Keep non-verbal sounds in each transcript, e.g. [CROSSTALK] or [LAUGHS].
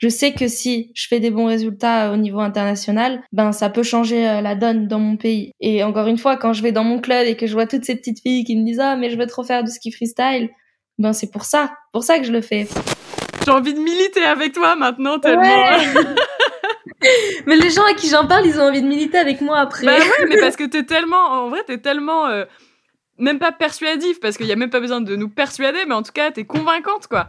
je sais que si je fais des bons résultats au niveau international, ben ça peut changer euh, la donne dans mon pays. Et encore une fois, quand je vais dans mon club et que je vois toutes ces petites filles qui me disent ah mais je veux trop faire du ski freestyle, ben c'est pour ça, pour ça que je le fais. J'ai envie de militer avec toi maintenant tellement. [LAUGHS] [LAUGHS] mais les gens à qui j'en parle, ils ont envie de militer avec moi après. Bah ouais, mais parce [LAUGHS] que t'es tellement, en vrai, t'es tellement euh, même pas persuadif parce qu'il y a même pas besoin de nous persuader, mais en tout cas, t'es convaincante quoi.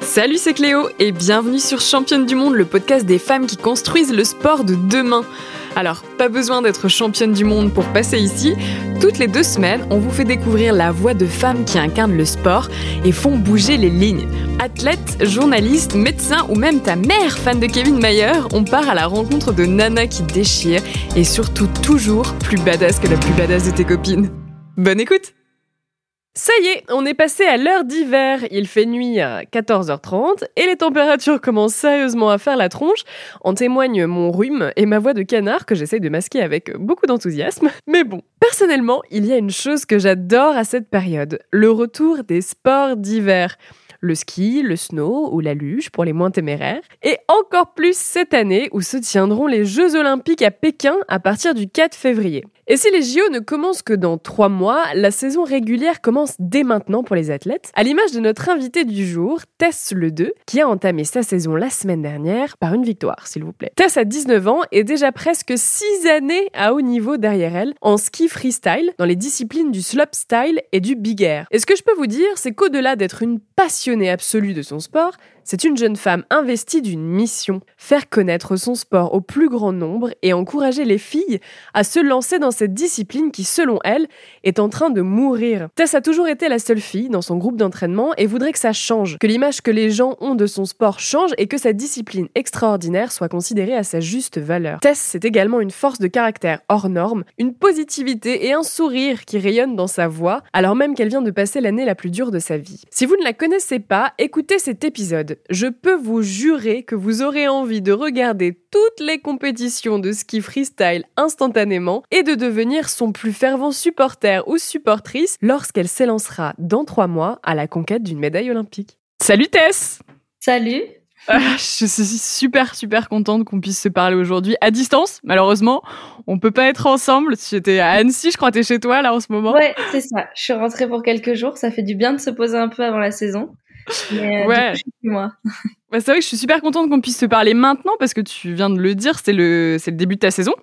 Salut, c'est Cléo et bienvenue sur Championne du monde, le podcast des femmes qui construisent le sport de demain. Alors, pas besoin d'être championne du monde pour passer ici. Toutes les deux semaines, on vous fait découvrir la voix de femmes qui incarnent le sport et font bouger les lignes. Athlètes, journalistes, médecins ou même ta mère fan de Kevin Mayer, on part à la rencontre de Nana qui déchire et surtout toujours plus badass que la plus badass de tes copines. Bonne écoute ça y est, on est passé à l'heure d'hiver. Il fait nuit à 14h30 et les températures commencent sérieusement à faire la tronche. En témoigne mon rhume et ma voix de canard que j'essaye de masquer avec beaucoup d'enthousiasme. Mais bon, personnellement, il y a une chose que j'adore à cette période, le retour des sports d'hiver le ski, le snow ou la luge pour les moins téméraires, et encore plus cette année où se tiendront les Jeux olympiques à Pékin à partir du 4 février. Et si les JO ne commencent que dans trois mois, la saison régulière commence dès maintenant pour les athlètes, à l'image de notre invité du jour, Tess Le 2, qui a entamé sa saison la semaine dernière par une victoire, s'il vous plaît. Tess a 19 ans et déjà presque 6 années à haut niveau derrière elle en ski freestyle dans les disciplines du slopestyle et du big air. Et ce que je peux vous dire, c'est qu'au-delà d'être une passionnée absolue de son sport, c'est une jeune femme investie d'une mission, faire connaître son sport au plus grand nombre et encourager les filles à se lancer dans cette discipline qui, selon elle, est en train de mourir. Tess a toujours été la seule fille dans son groupe d'entraînement et voudrait que ça change, que l'image que les gens ont de son sport change et que sa discipline extraordinaire soit considérée à sa juste valeur. Tess, c'est également une force de caractère hors norme, une positivité et un sourire qui rayonnent dans sa voix, alors même qu'elle vient de passer l'année la plus dure de sa vie. Si vous ne la connaissez pas, écoutez cet épisode je peux vous jurer que vous aurez envie de regarder toutes les compétitions de ski freestyle instantanément et de devenir son plus fervent supporter ou supportrice lorsqu'elle s'élancera dans trois mois à la conquête d'une médaille olympique. Salut Tess Salut ah, je suis super super contente qu'on puisse se parler aujourd'hui à distance. Malheureusement, on peut pas être ensemble. J'étais à Annecy, je crois que es chez toi là en ce moment. Ouais, c'est ça. Je suis rentrée pour quelques jours. Ça fait du bien de se poser un peu avant la saison. Euh, ouais. moi. [LAUGHS] c'est vrai que je suis super contente qu'on puisse se parler maintenant parce que tu viens de le dire, c'est le, c'est le début de ta saison.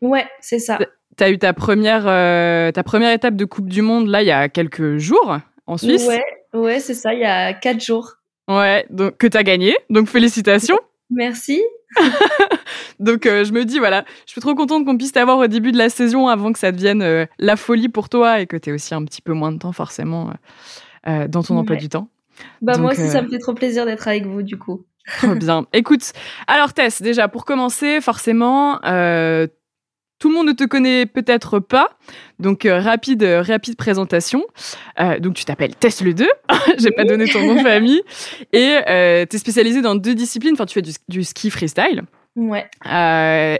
Ouais, c'est ça. Tu as eu ta première, euh, ta première étape de Coupe du Monde là il y a quelques jours en Suisse. Ouais, ouais, c'est ça, il y a quatre jours. Ouais, donc que tu as gagné, donc félicitations. [LAUGHS] Merci. [LAUGHS] donc euh, je me dis voilà, je suis trop contente qu'on puisse t'avoir au début de la saison avant que ça devienne la folie pour toi et que tu aies aussi un petit peu moins de temps forcément dans ton emploi du temps. Bah moi aussi, ça euh, me fait trop plaisir d'être avec vous, du coup. Trop bien. [LAUGHS] Écoute, alors Tess, déjà pour commencer, forcément, euh, tout le monde ne te connaît peut-être pas, donc euh, rapide, rapide présentation. donc tu t'appelles Tess le 2, [LAUGHS] j'ai pas donné ton nom de famille, [LAUGHS] et tu es spécialisée dans deux disciplines. Enfin, tu fais du, ski freestyle. Ouais.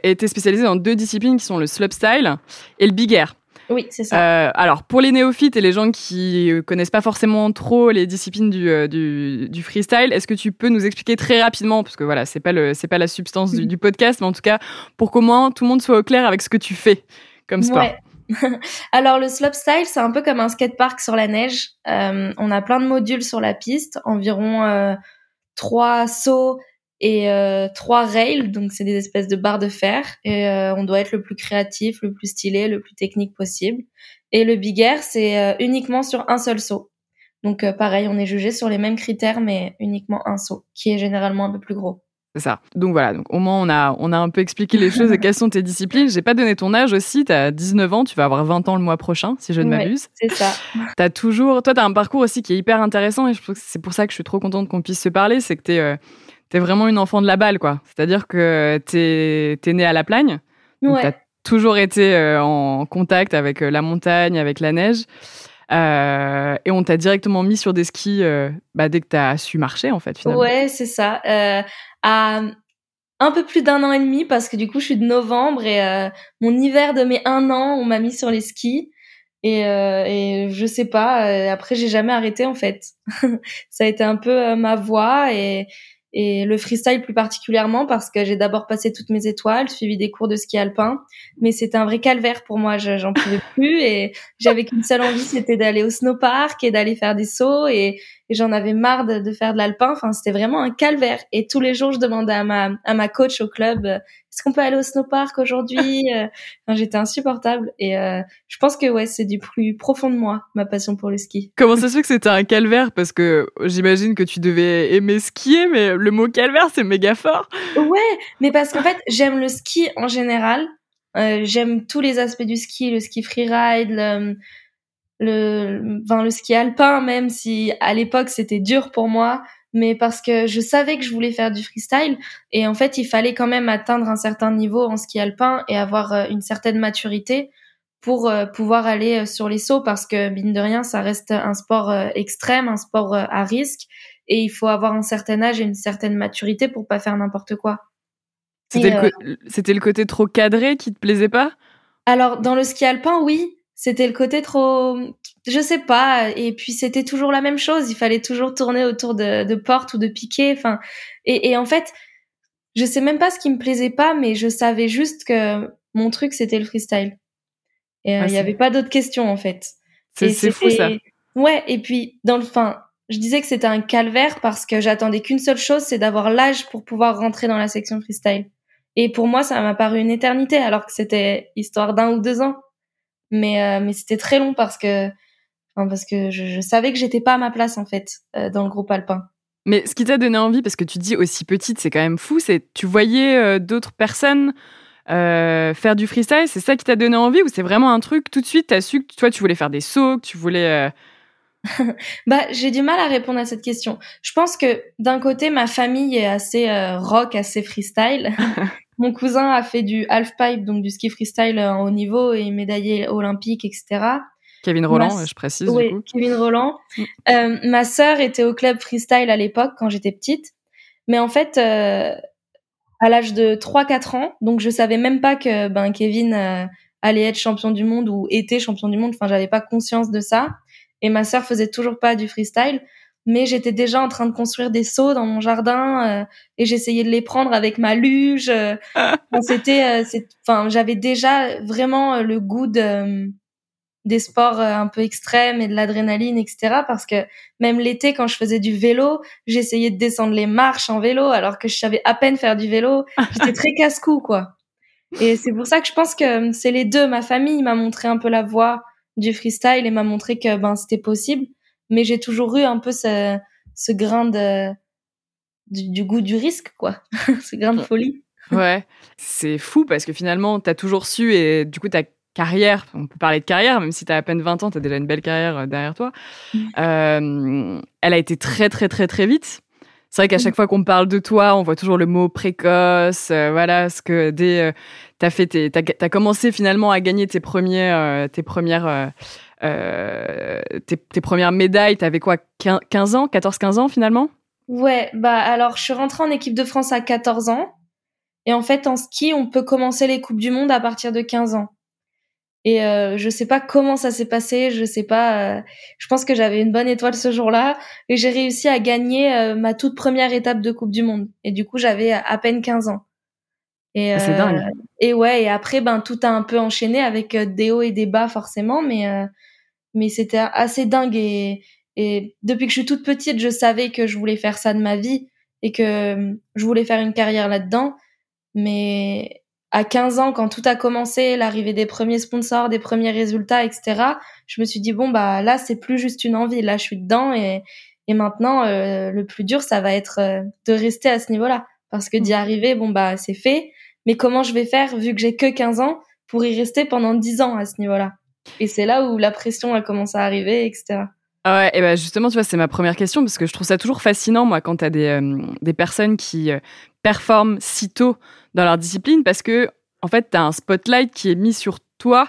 et tu es spécialisée dans deux disciplines qui sont le slopestyle et le big air. Oui, c'est ça. Euh, alors, pour les néophytes et les gens qui connaissent pas forcément trop les disciplines du, euh, du, freestyle, est-ce que tu peux nous expliquer très rapidement, parce que voilà, c'est pas le, pas la substance du, podcast, mais en tout cas, pour comment tout le monde soit au clair avec ce que tu fais comme sport? Ouais. [LAUGHS] Alors le slopestyle, c'est un peu comme un skatepark sur la neige. Euh, on a plein de modules sur la piste, environ trois sauts et euh, trois rails, donc c'est des espèces de barres de fer. Et euh, on doit être le plus créatif, le plus stylé, le plus technique possible. Et le big air, c'est euh, uniquement sur un seul saut. Donc pareil, on est jugé sur les mêmes critères, mais uniquement un saut, qui est généralement un peu plus gros. C'est ça. Donc voilà, donc au moins on a, on a un peu expliqué les choses et quelles sont tes disciplines. J'ai pas donné ton âge aussi, tu as 19 ans, tu vas avoir 20 ans le mois prochain, si je ne m'abuse. c'est ça. [LAUGHS] As toujours, toi, tu as un parcours aussi qui est hyper intéressant et je pense que c'est pour ça que je suis trop contente qu'on puisse se parler, c'est que tu es t'es vraiment une enfant de la balle, quoi. C'est-à-dire que t'es es né à La Plagne. Ouais. toujours été en contact avec la montagne, avec la neige. et on t'a directement mis sur des skis bah, dès que tu as su marcher, en fait, finalement. Ouais, c'est ça. à un peu plus d'un an et demi, parce que du coup, je suis de novembre et mon hiver de mes un an, on m'a mis sur les skis. Et, euh, et je sais pas. Euh, après, j'ai jamais arrêté en fait. [LAUGHS] ça a été un peu euh, ma voie et et le freestyle plus particulièrement parce que j'ai d'abord passé toutes mes étoiles, suivi des cours de ski alpin, mais c'était un vrai calvaire pour moi, j'en pouvais plus. Et j'avais qu'une seule envie, c'était d'aller au snowpark et d'aller faire des sauts. Et, j'en avais marre de, de faire de l'alpin, enfin c'était vraiment un calvaire et tous les jours je demandais à ma à ma coach au club est-ce qu'on peut aller au snowpark aujourd'hui euh, enfin, J'étais insupportable et euh, je pense que ouais, c'est du plus profond de moi ma passion pour le ski. Comment ça se fait que c'était un calvaire? Parce que j'imagine que tu devais aimer skier, mais le mot calvaire c'est méga fort. Ouais, mais parce qu'en fait j'aime le ski en général. Euh, j'aime tous les aspects du ski, le ski freeride, le, le, enfin, le ski alpin, même si à l'époque c'était dur pour moi mais parce que je savais que je voulais faire du freestyle. Et en fait il fallait quand même atteindre un certain niveau en ski alpin et avoir euh, une certaine maturité pour euh, pouvoir aller euh, sur les sauts parce que mine de rien ça reste un sport extrême, un sport à risque. Et il faut avoir un certain âge et une certaine maturité pour pas faire n'importe quoi. C'était le, le, côté trop cadré qui te plaisait pas? Alors dans le ski alpin oui, c'était le côté trop je sais pas et puis c'était toujours la même chose. Il fallait toujours tourner autour de, de portes ou de piquets enfin et, et, en fait je sais même pas ce qui me plaisait pas mais je savais juste que mon truc c'était le freestyle. Et euh, il y avait pas d'autres questions en fait. C'est fou ça. Ouais et puis dans le fin je disais que c'était un calvaire parce que j'attendais qu'une seule chose c'est d'avoir l'âge pour pouvoir rentrer dans la section freestyle. Et pour moi ça m'a paru une éternité alors que c'était histoire d'un ou deux ans mais euh, mais c'était très long parce que parce que je, savais que j'étais pas à ma place en fait euh, dans le groupe alpin. Mais ce qui t'a donné envie, parce que tu dis aussi petite, c'est quand même fou, c'est tu voyais euh, d'autres personnes faire du freestyle, c'est ça qui t'a donné envie ou c'est vraiment un truc tout de suite t'as su que toi tu voulais faire des sauts, que tu voulais [LAUGHS] bah, j'ai du mal à répondre à cette question. Je pense que d'un côté, ma famille est assez rock, assez freestyle. [LAUGHS] Mon cousin a fait du halfpipe, donc du ski freestyle en haut niveau et médaillé olympique, etc. Kevin Roland, je précise. Oui, du coup. Kevin Roland. Mm. Euh, ma sœur était au club freestyle à l'époque quand j'étais petite, mais en fait, euh, à l'âge de 3-4 ans, donc je savais même pas que ben Kevin euh, allait être champion du monde ou était champion du monde. Enfin, j'avais pas conscience de ça. Et ma sœur faisait toujours pas du freestyle, mais j'étais déjà en train de construire des sauts dans mon jardin et j'essayais de les prendre avec ma luge. [LAUGHS] c'était, enfin, j'avais déjà vraiment le goût de des sports euh, un peu extrêmes et de l'adrénaline, etc. Parce que même l'été, quand je faisais du vélo, j'essayais de descendre les marches en vélo alors que je savais à peine faire du vélo. J'étais très casse-cou, quoi. Et c'est pour ça que je pense que euh, c'est les deux. Ma famille m'a montré un peu la voie du freestyle et m'a montré que ben c'était possible. Mais j'ai toujours eu un peu ce, ce grain de du, du goût du risque, quoi. [LAUGHS] ce grain de folie. Ouais, c'est fou parce que finalement, t'as toujours su et du coup, t'as carrière, on peut parler de carrière, même si tu as à peine 20 ans, tu as déjà une belle carrière euh, derrière toi, mm. euh, elle a été très, très, très, très vite. C'est vrai qu'à mm. chaque fois qu'on parle de toi, on voit toujours le mot précoce, euh, voilà, ce que dès t'as fait, t'as, commencé finalement à gagner tes premiers, tes premières, tes, tes, premières médailles. T'avais quoi, 15 ans, 14-15 ans finalement? Ouais, bah alors je suis rentrée en équipe de France à 14 ans, et en fait en ski, on peut commencer les coupes du monde à partir de 15 ans. Et euh, je sais pas comment ça s'est passé, je sais pas. Euh, je pense que j'avais une bonne étoile ce jour-là et j'ai réussi à gagner euh, ma toute première étape de Coupe du Monde. Et du coup, j'avais à peine 15 ans. Et, ah, c'est dingue. Euh, et ouais, et après, ben tout a un peu enchaîné avec des hauts et des bas forcément, mais mais c'était assez dingue. Et, et depuis que je suis toute petite, je savais que je voulais faire ça de ma vie et que je voulais faire une carrière là-dedans. Mais à 15 ans, quand tout a commencé, l'arrivée des premiers sponsors, des premiers résultats, etc., je me suis dit bon bah là c'est plus juste une envie, là je suis dedans et et maintenant euh, le plus dur ça va être euh, de rester à ce niveau-là parce que d'y mm. arriver bon bah c'est fait, mais comment je vais faire vu que j'ai que 15 ans pour y rester pendant 10 ans à ce niveau-là? Et c'est là où la pression a commencé à arriver, etc. Ah ouais, et ben justement, tu vois, c'est ma première question parce que je trouve ça toujours fascinant, moi, quand tu as des, euh, des personnes qui performent si tôt dans leur discipline parce que en fait, tu as un spotlight qui est mis sur toi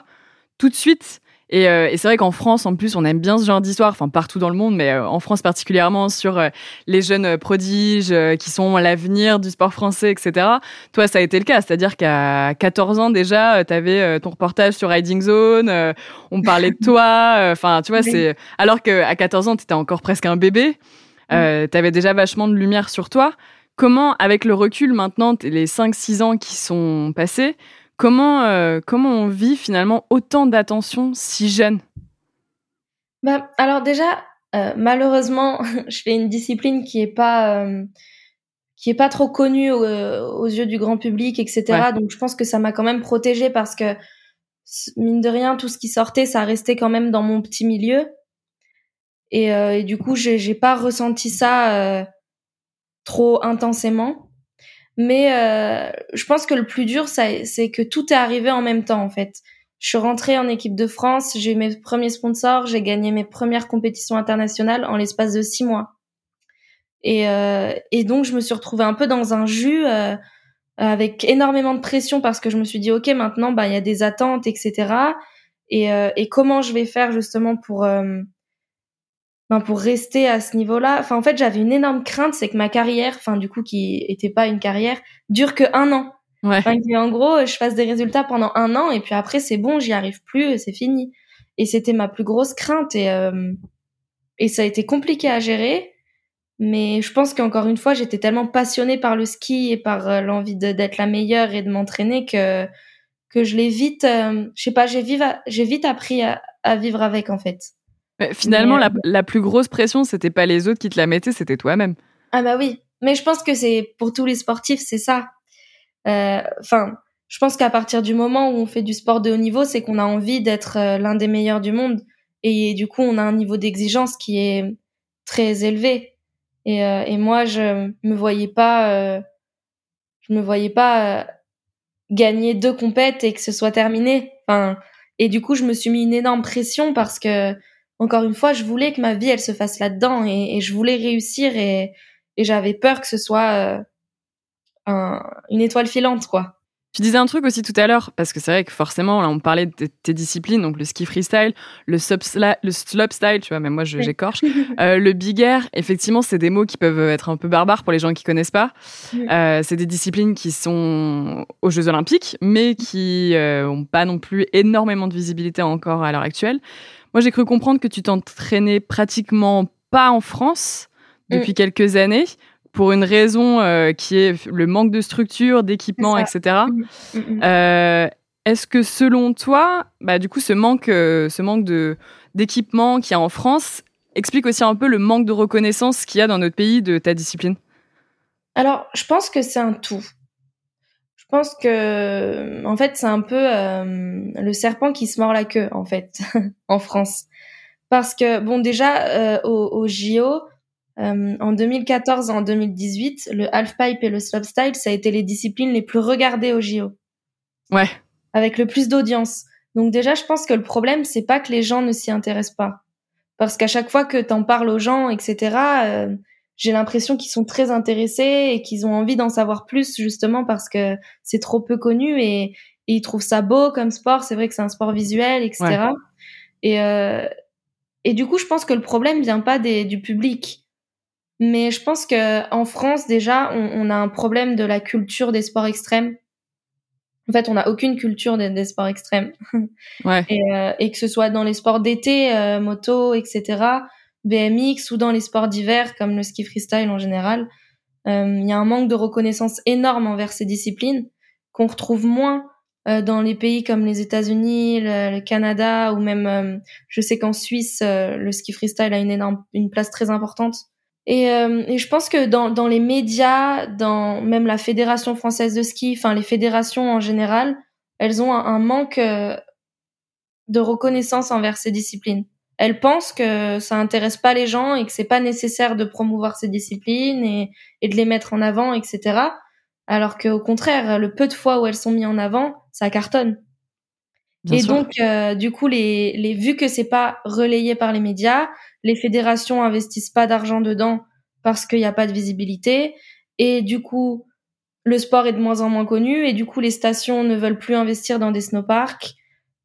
tout de suite. Et, euh, et c'est vrai qu'en France, en plus, on aime bien ce genre d'histoire, enfin partout dans le monde, mais euh, en France particulièrement sur euh, les jeunes prodiges qui sont l'avenir du sport français, etc. Toi, ça a été le cas, c'est-à-dire qu'à 14 ans déjà, tu avais ton reportage sur Riding Zone, on parlait de toi, enfin, tu vois, c'est alors qu'à 14 ans, tu étais encore presque un bébé, tu avais déjà vachement de lumière sur toi. Comment, avec le recul maintenant, les 5-6 ans qui sont passés, comment, euh, comment on vit finalement autant d'attention si jeune? Bah, Alors déjà, euh, malheureusement, [LAUGHS] je fais une discipline qui est pas... Euh, qui est pas trop connue aux, yeux du grand public, etc. Donc je pense que ça m'a quand même protégée parce que mine de rien, tout ce qui sortait, ça restait quand même dans mon petit milieu. Et, et du coup, j'ai pas ressenti ça trop intensément. Mais euh, je pense que le plus dur, c'est que tout est arrivé en même temps, en fait. Je suis rentrée en équipe de France, j'ai eu mes premiers sponsors, j'ai gagné mes premières compétitions internationales en l'espace de six mois. Et, euh, et donc, je me suis retrouvée un peu dans un jus euh, avec énormément de pression parce que je me suis dit, OK, maintenant, bah, il y a des attentes, etc. Et, euh, et comment je vais faire justement pour euh, pour rester à ce niveau-là. Enfin, en fait, j'avais une énorme crainte, c'est que ma carrière, enfin, du coup, qui était pas une carrière, dure que un an. Ouais. en gros, je fasse des résultats pendant un an et puis après, c'est bon, j'y arrive plus, c'est fini. Et c'était ma plus grosse crainte et euh, et ça a été compliqué à gérer. Mais je pense qu'encore une fois, j'étais tellement passionnée par le ski et par euh, l'envie d'être la meilleure et de m'entraîner que que je l'ai vite, euh, je sais pas, j'ai vite, j'ai vite appris à vivre avec en fait. Finalement, la, la, plus grosse pression, c'était pas les autres qui te la mettaient, c'était toi-même. Ah bah oui, mais je pense que c'est pour tous les sportifs, c'est ça. Euh, enfin, je pense qu'à partir du moment où on fait du sport de haut niveau, c'est qu'on a envie d'être euh, l'un des meilleurs du monde, et du coup, on a un niveau d'exigence qui est très élevé. Et, euh, et moi, je me voyais pas, je me voyais pas gagner deux compètes et que ce soit terminé. Enfin, et du coup, je me suis mis une énorme pression parce que encore une fois, je voulais que ma vie, elle se fasse là-dedans et, je voulais réussir et, j'avais peur que ce soit euh, une étoile filante, quoi. Tu disais un truc aussi tout à l'heure, parce que c'est vrai que forcément, là, on parlait de tes disciplines, donc le ski freestyle, le, le slopestyle, tu vois, même moi, j'écorche. [LAUGHS] euh, le big air, effectivement, c'est des mots qui peuvent être un peu barbares pour les gens qui connaissent pas. Euh, c'est des disciplines qui sont aux Jeux Olympiques, mais qui n'ont euh, pas non plus énormément de visibilité encore à l'heure actuelle. Moi, j'ai cru comprendre que tu t'entraînais pratiquement pas en France depuis mm. quelques années pour une raison euh, qui est le manque de structure, d'équipement, etc. Mm, mm, euh, est-ce que selon toi, bah, du coup, ce manque, euh, ce manque de d'équipement qu'il y a en France explique aussi un peu le manque de reconnaissance qu'il y a dans notre pays de ta discipline? Alors, je pense que c'est un tout. Je pense que, en fait, c'est un peu euh, le serpent qui se mord la queue, en fait, [LAUGHS] en France. Parce que, bon, déjà, euh, au, au JO, euh, en 2014 et en 2018, le halfpipe et le slopestyle, ça a été les disciplines les plus regardées au JO. Ouais. Avec le plus d'audience. Donc déjà, je pense que le problème, c'est pas que les gens ne s'y intéressent pas. Parce qu'à chaque fois que t'en parles aux gens, etc., euh, j'ai l'impression qu'ils sont très intéressés et qu'ils ont envie d'en savoir plus justement parce que c'est trop peu connu et, ils trouvent ça beau comme sport. C'est vrai que c'est un sport visuel, etc. Et, euh, et du coup, je pense que le problème vient pas des, du public, mais je pense que en France déjà, on, on, a un problème de la culture des sports extrêmes. En fait, on n'a aucune culture des, des sports extrêmes. Ouais. [LAUGHS] et, euh, et, que ce soit dans les sports d'été, euh, moto, etc BMX ou dans les sports d'hiver comme le ski freestyle en général, euh, il y a un manque de reconnaissance énorme envers ces disciplines qu'on retrouve moins euh, dans les pays comme les États-Unis, le, Canada ou même, euh, je sais qu'en Suisse, le ski freestyle a une énorme, une place très importante. Et, et je pense que dans, dans les médias, dans même la fédération française de ski, enfin les fédérations en général, elles ont un manque de reconnaissance envers ces disciplines elle pense que ça intéresse pas les gens et que c'est pas nécessaire de promouvoir ces disciplines et, et de les mettre en avant, etc. Alors qu'au contraire, le peu de fois où elles sont mises en avant, ça cartonne. et donc, euh, du coup, les, les vu que c'est pas relayé par les médias, les fédérations investissent pas d'argent dedans parce qu'il n'y a pas de visibilité. Et du coup, le sport est de moins en moins connu et du coup les stations ne veulent plus investir dans des snowparks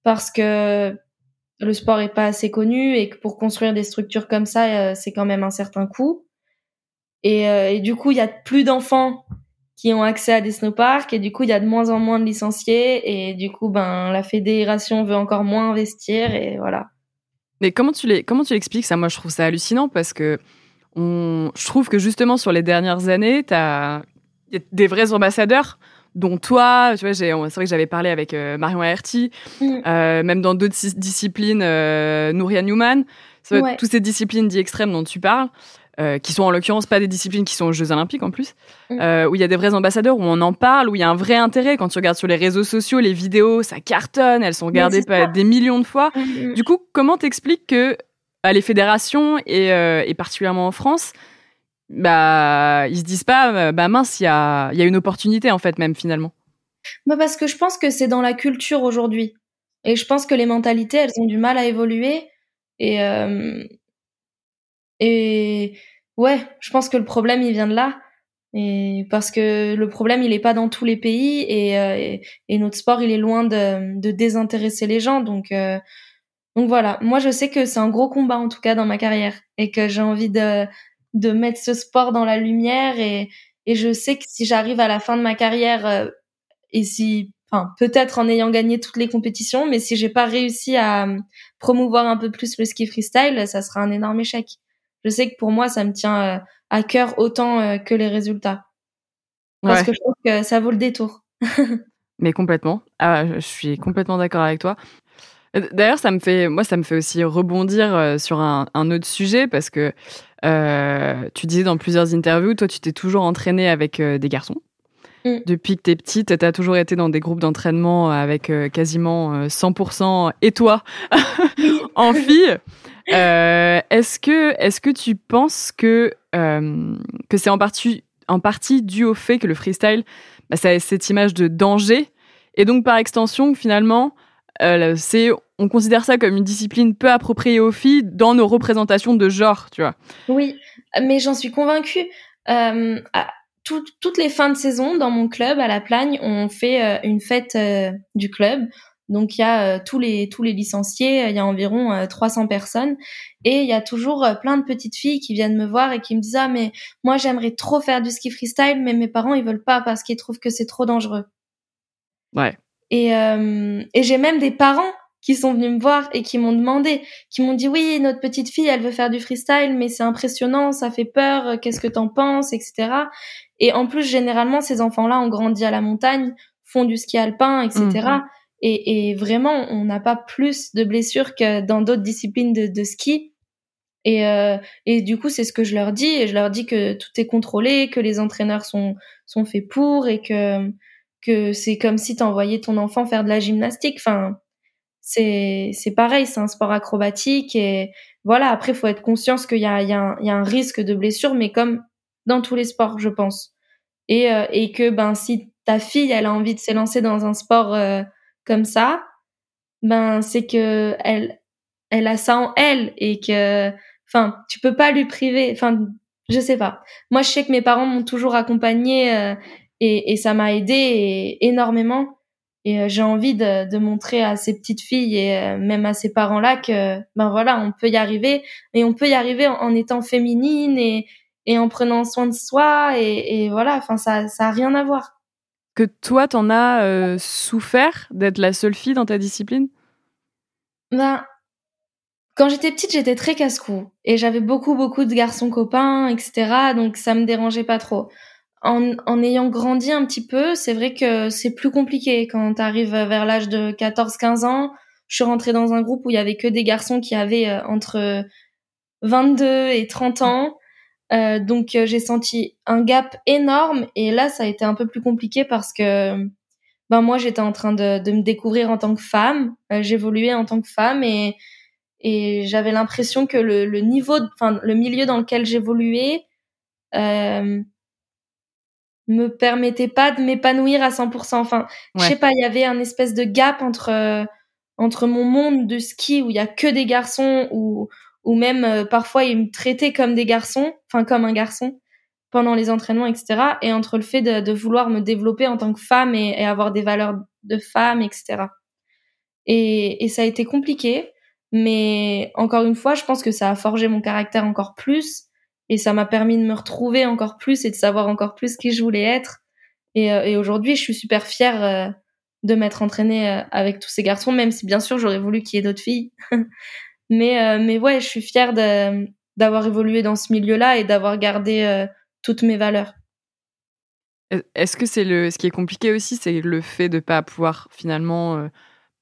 parce que le sport est pas assez connu et que pour construire des structures comme ça, euh, c'est quand même un certain coût. Et, euh, et du coup, il y a plus d'enfants qui ont accès à des snowparks et du coup, il y a de moins en moins de licenciés et du coup, ben la fédération veut encore moins investir et voilà. Mais comment tu l'expliques ça? Moi, je trouve ça hallucinant parce que je trouve que justement sur les dernières années, tu des vrais ambassadeurs dont toi, tu vois, c'est vrai que j'avais parlé avec euh, Marion Aerti, mm. euh, même dans d'autres disciplines, euh, Nouria Newman, toutes ces disciplines dites extrêmes dont tu parles, euh, qui sont en l'occurrence pas des disciplines qui sont aux Jeux Olympiques en plus, mm. où il y a des vrais ambassadeurs, où on en parle, où il y a un vrai intérêt. Quand tu regardes sur les réseaux sociaux, les vidéos, ça cartonne, elles sont regardées des millions de fois. Mm, du coup, comment t'expliques que à les fédérations et, et particulièrement en France, bah, ils se disent pas, euh, bah mince, il y a, y a une opportunité en fait même finalement. Bah parce que je pense que c'est dans la culture aujourd'hui. Et je pense que les mentalités, elles ont du mal à évoluer. Et, euh, et ouais, je pense que le problème, il vient de là. Et parce que le problème, il est pas dans tous les pays et, euh, et, notre sport, il est loin de, de désintéresser les gens. Donc, euh, donc voilà. Moi, je sais que c'est un gros combat en tout cas dans ma carrière et que j'ai envie de de mettre ce sport dans la lumière et, et je sais que si j'arrive à la fin de ma carrière euh, et si enfin peut-être en ayant gagné toutes les compétitions mais si j'ai pas réussi à euh, promouvoir un peu plus le ski freestyle ça sera un énorme échec. Je sais que pour moi ça me tient euh, à cœur autant que les résultats. Parce que je trouve que ça vaut le détour. [LAUGHS] Mais complètement. Ah, je suis complètement d'accord avec toi D'ailleurs, ça me fait, moi, ça me fait aussi rebondir sur un, un autre sujet parce que euh, tu disais dans plusieurs interviews, toi, tu t'es toujours entraîné avec euh, des garçons. Mm. Depuis que t'es petite, t'as toujours été dans des groupes d'entraînement avec euh, quasiment 100% et toi [LAUGHS] en fille. est-ce que, est-ce que tu penses que que c'est en partie en partie dû au fait que le freestyle, bah, ça a cette image de danger et donc par extension finalement euh, c'est on considère ça comme une discipline peu appropriée aux filles dans nos représentations de genre, tu vois. Oui, mais j'en suis convaincue. Euh, toutes les fins de saison dans mon club à La Plagne, on fait euh, une fête euh, du club. Donc il y a tous les tous les licenciés, il y a environ 300 personnes et il y a toujours plein de petites filles qui viennent me voir et qui me disent ah mais moi j'aimerais trop faire du ski freestyle mais mes parents ils veulent pas parce qu'ils trouvent que c'est trop dangereux. Ouais. Et, euh, et j'ai même des parents qui sont venus me voir et qui m'ont demandé, qui m'ont dit oui, notre petite fille, elle veut faire du freestyle, mais c'est impressionnant, ça fait peur, qu'est-ce que t'en penses, etc. Et en plus, généralement, ces enfants-là ont grandi à la montagne, font du ski alpin, etc. Mhm. Et, et, vraiment, on n'a pas plus de blessures que dans d'autres disciplines de, de ski. Et, euh, et du coup, c'est ce que je leur dis. Et je leur dis que tout est contrôlé, que les entraîneurs sont, sont faits pour et que que c'est comme si t'envoyais ton enfant faire de la gymnastique. Enfin, c'est c'est pareil, c'est un sport acrobatique et voilà. Après, faut être conscient qu'il y a il y, a un, y a un risque de blessure, mais comme dans tous les sports, je pense. Et euh, et que ben si ta fille elle a envie de s'élancer dans un sport euh, comme ça, ben c'est que elle elle a ça en elle et que enfin tu peux pas lui priver. Enfin je sais pas. Moi, je sais que mes parents m'ont toujours accompagnée euh, et, et ça m'a aidé énormément. Et euh, j'ai envie de, de, montrer à ces petites filles et euh, même à ces parents-là que ben voilà, on peut y arriver et on peut y arriver en, étant féminine et, et en prenant soin de soi et, et voilà, enfin ça ça a rien à voir. Que toi t'en as euh, souffert d'être la seule fille dans ta discipline? Ben quand j'étais petite, j'étais très casse-cou et j'avais beaucoup beaucoup de garçons copains, etc. Donc ça me dérangeait pas trop en, en, ayant grandi un petit peu, c'est vrai que c'est plus compliqué quand tu arrives vers l'âge de 14-15 ans. Je suis rentrée dans un groupe où il y avait que des garçons qui avaient euh, entre 22 et 30 ans. Euh, donc euh, j'ai senti un gap énorme et là ça a été un peu plus compliqué parce que ben moi j'étais en train de, de, me découvrir en tant que femme, j'évoluais en tant que femme et et j'avais l'impression que le, le niveau, enfin le milieu dans lequel j'évoluais euh, me permettait pas de m'épanouir à 100%. Enfin, je sais pas, il y avait un espèce de gap entre euh, entre mon monde de ski où il y a que des garçons ou ou même euh, parfois ils me traitaient comme des garçons, enfin comme un garçon. pendant les entraînements, etc. Et entre le fait de, vouloir me développer en tant que femme et, avoir des valeurs de femme, etc. Et, et, ça a été compliqué, mais encore une fois, je pense que ça a forgé mon caractère encore plus et ça m'a permis de me retrouver encore plus et de savoir encore plus qui je voulais être. Et, euh, et aujourd'hui, je suis super fière euh, de m'être entraînée euh, avec tous ces garçons, même si bien sûr j'aurais voulu qu'il y ait d'autres filles. [LAUGHS] mais, mais ouais, je suis fière d'avoir évolué dans ce milieu-là et d'avoir gardé toutes mes valeurs. Est-ce que c'est le ce qui est compliqué aussi, c'est le fait de pas pouvoir finalement euh,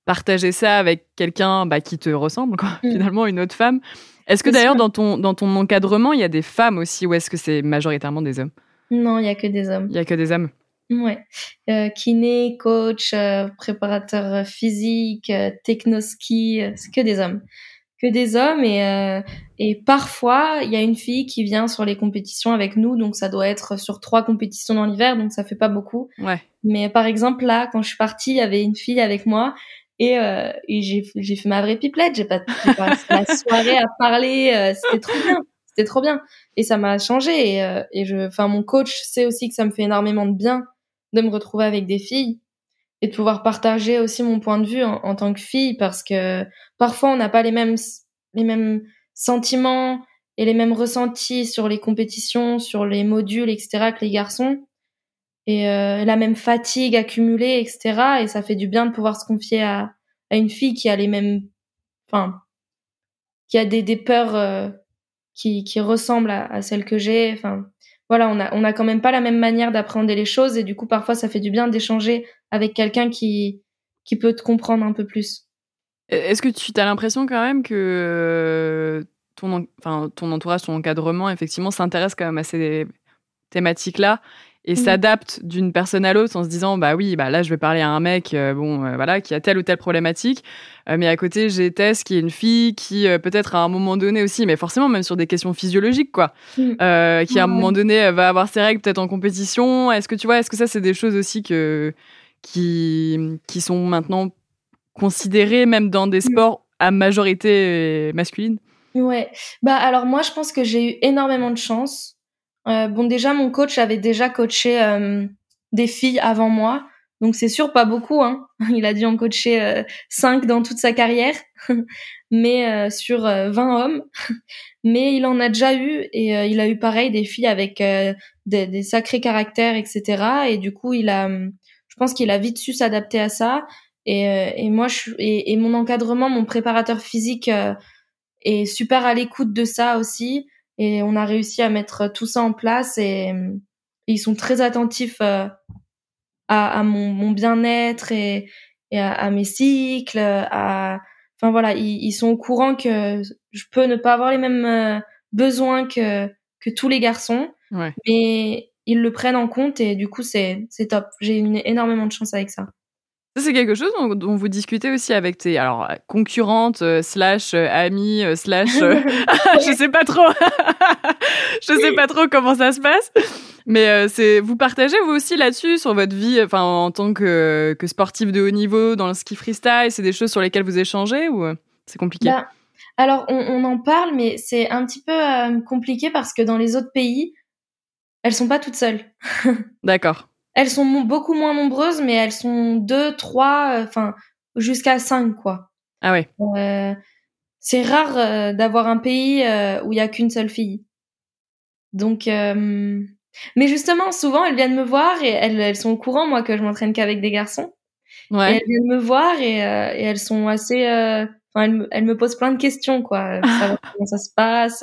partager ça avec quelqu'un bah, qui te ressemble, quoi, mm. finalement une autre femme? Est-ce que d'ailleurs dans ton dans ton encadrement il y a des femmes aussi ou est-ce que c'est majoritairement des hommes? Non, il y a que des hommes. Il y a que des hommes. Ouais, euh, kiné, coach, euh, préparateur physique, technoski, c'est que des hommes que des hommes et euh, et parfois il y a une fille qui vient sur les compétitions avec nous donc ça doit être sur trois compétitions dans l'hiver donc ça fait pas beaucoup ouais. mais par exemple là quand je suis partie il y avait une fille avec moi et, euh, j'ai fait ma vraie pipelette j'ai pas la soirée à parler euh, c'était trop bien c'était trop bien et ça m'a changé et, euh, et je enfin mon coach sait aussi que ça me fait énormément de bien de me retrouver avec des filles et de pouvoir partager aussi mon point de vue en, tant que fille parce que parfois on n'a pas les mêmes les mêmes sentiments et les mêmes ressentis sur les compétitions, sur les modules, etc. que les garçons et euh, la même fatigue accumulée, etc. Et ça fait du bien de pouvoir se confier à, à une fille qui a les mêmes, enfin, qui a des, des peurs euh, qui, qui ressemblent à, à celles que j'ai. Enfin, voilà, on a, on a quand même pas la même manière d'appréhender les choses et du coup, parfois, ça fait du bien d'échanger avec quelqu'un qui, qui peut te comprendre un peu plus. Est-ce que tu as l'impression quand même que ton, ton entourage, ton encadrement, effectivement, s'intéresse quand même à ces thématiques-là? Et mmh. s'adapte d'une personne à l'autre en se disant bah oui bah là je vais parler à un mec euh, bon euh, voilà qui a telle ou telle problématique euh, mais à côté j'ai Tess qui est une fille qui peut-être à un moment donné aussi mais forcément même sur des questions physiologiques quoi mmh. qui à un moment donné va avoir ses règles peut-être en compétition est-ce que tu vois est-ce que ça c'est des choses aussi que qui qui sont maintenant considérées même dans des mmh. sports à majorité masculine ouais bah alors moi je pense que j'ai eu énormément de chance euh, bon, déjà, mon coach avait déjà coaché euh, des filles avant moi. Donc, c'est sûr, pas beaucoup. Hein. [LAUGHS] Il a dû en coacher euh, 5 dans toute sa carrière, [LAUGHS] mais euh, sur 20 hommes. [LAUGHS] mais il en a déjà eu et il a eu pareil des filles avec des, des, sacrés caractères, etc. Et du coup, il a, je pense qu'il a vite su s'adapter à ça. Et, et moi, je, et, et, mon encadrement, mon préparateur physique est super à l'écoute de ça aussi. Et on a réussi à mettre tout ça en place et, ils sont très attentifs euh, à, à, mon, mon bien-être et, et à, mes cycles. À, enfin voilà, ils, ils, sont au courant que je peux ne pas avoir les mêmes euh, besoins que, que tous les garçons, ouais. mais ils le prennent en compte et du coup c'est c'est top. J'ai énormément de chance avec ça. Ça, c'est quelque chose dont, vous discutez aussi avec tes alors, concurrentes, euh, slash euh, amies, euh, slash. [LAUGHS] [LAUGHS] je sais pas trop. [LAUGHS] je sais pas trop comment ça se passe. Mais c'est vous partagez vous aussi là-dessus sur votre vie, enfin en tant que, que sportif de haut niveau dans le ski freestyle, c'est des choses sur lesquelles vous échangez ou c'est compliqué? Bah, Alors on, on, en parle, mais c'est un petit peu compliqué parce que dans les autres pays, elles sont pas toutes seules. D'accord. Elles sont beaucoup moins nombreuses, mais elles sont deux, trois, euh, enfin jusqu'à cinq quoi. Ah ouais. Euh, c'est rare euh, d'avoir un pays où il y a qu'une seule fille. Donc, mais justement, souvent elles viennent me voir et elles, elles sont au courant moi que je m'entraîne qu'avec des garçons. Ouais. Et elles viennent me voir et, et elles sont assez Enfin, elles, me, elles, me posent plein de questions, quoi. [LAUGHS] comment ça se passe.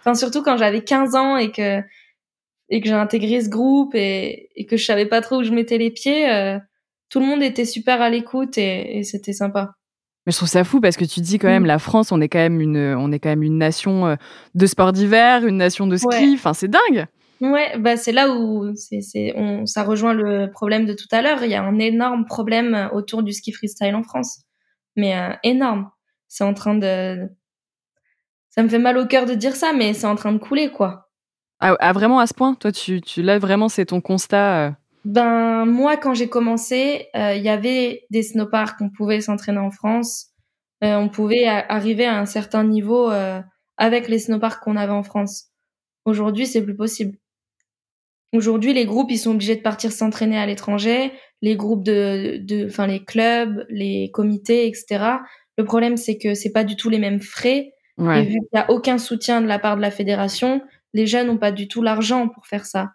Enfin, surtout quand j'avais 15 ans et que et que j'ai intégré ce groupe et, et, que je savais pas trop où je mettais les pieds, euh, tout le monde était super à l'écoute et, et c'était sympa. Mais je trouve ça fou parce que tu dis quand même mm. la France, on est quand même une, on est quand même une nation euh, de sport d'hiver, une nation de ski. Enfin, c'est dingue. Ouais, bah c'est là où c'est, c'est, on, ça rejoint le problème de tout à l'heure. Il y a un énorme problème autour du ski freestyle en France, mais euh, énorme. C'est en train de, ça me fait mal au cœur de dire ça, mais c'est en train de couler quoi. Ah, ah, vraiment à ce point? Toi, tu, tu là vraiment, c'est ton constat euh? Ben moi, quand j'ai commencé, euh, il y avait des snowparks, on pouvait s'entraîner en France, euh, on pouvait arriver à un certain niveau avec les snowparks qu'on avait en France. Aujourd'hui, c'est plus possible. Aujourd'hui, les groupes, ils sont obligés de partir s'entraîner à l'étranger, les groupes de, de, enfin les clubs, les comités, etc. Le problème, c'est que c'est pas du tout les mêmes frais. Et vu qu'il n'y a aucun soutien de la part de la fédération, les jeunes n'ont pas du tout l'argent pour faire ça.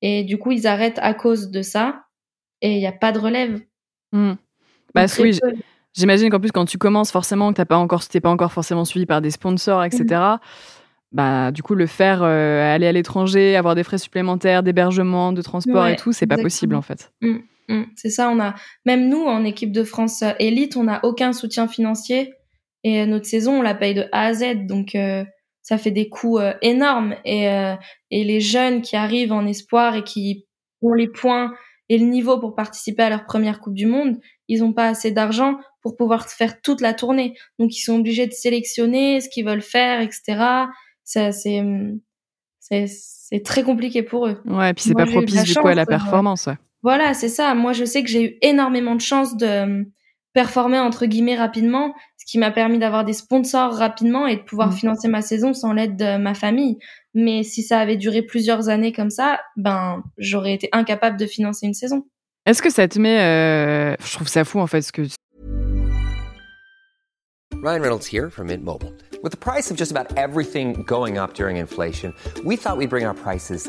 Et du coup, ils arrêtent à cause de ça. Et il n'y a pas de relève. Hmm. Bah oui, j'imagine qu'en plus, quand tu commences, forcément, que tu n'es pas, encore, pas encore forcément suivi par des sponsors, etc. Mmh. Bah, du coup, le faire euh, aller à l'étranger, avoir des frais supplémentaires, d'hébergement, de transport et tout, c'est pas possible en fait. Mmh, mmh. c'est ça, on a même nous en équipe de France euh, élite, on n'a aucun soutien financier et notre saison on la paye de A à Z, donc euh, ça fait des coûts énormes et et les jeunes qui arrivent en espoir et qui ont les points et le niveau pour participer à leur première Coupe du Monde, ils n'ont pas assez d'argent pour pouvoir faire toute la tournée. Donc ils sont obligés de sélectionner ce qu'ils veulent faire, etc. Ça, c'est, c'est, très compliqué pour eux. Ouais, et puis c'est pas propice du coup à la performance. Voilà, c'est ça. Moi, je sais que j'ai eu énormément de chance de performer entre guillemets rapidement, qui m'a permis d'avoir des sponsors rapidement et de pouvoir mmh. financer ma saison sans l'aide de ma famille. Mais si ça avait duré plusieurs années comme ça, ben j'aurais été incapable de financer une saison. Est-ce que ça te met euh... Je trouve ça fou en fait ce que. Ryan Reynolds here from Mint Mobile. With the price of just about everything going up during inflation, we thought we'd bring our prices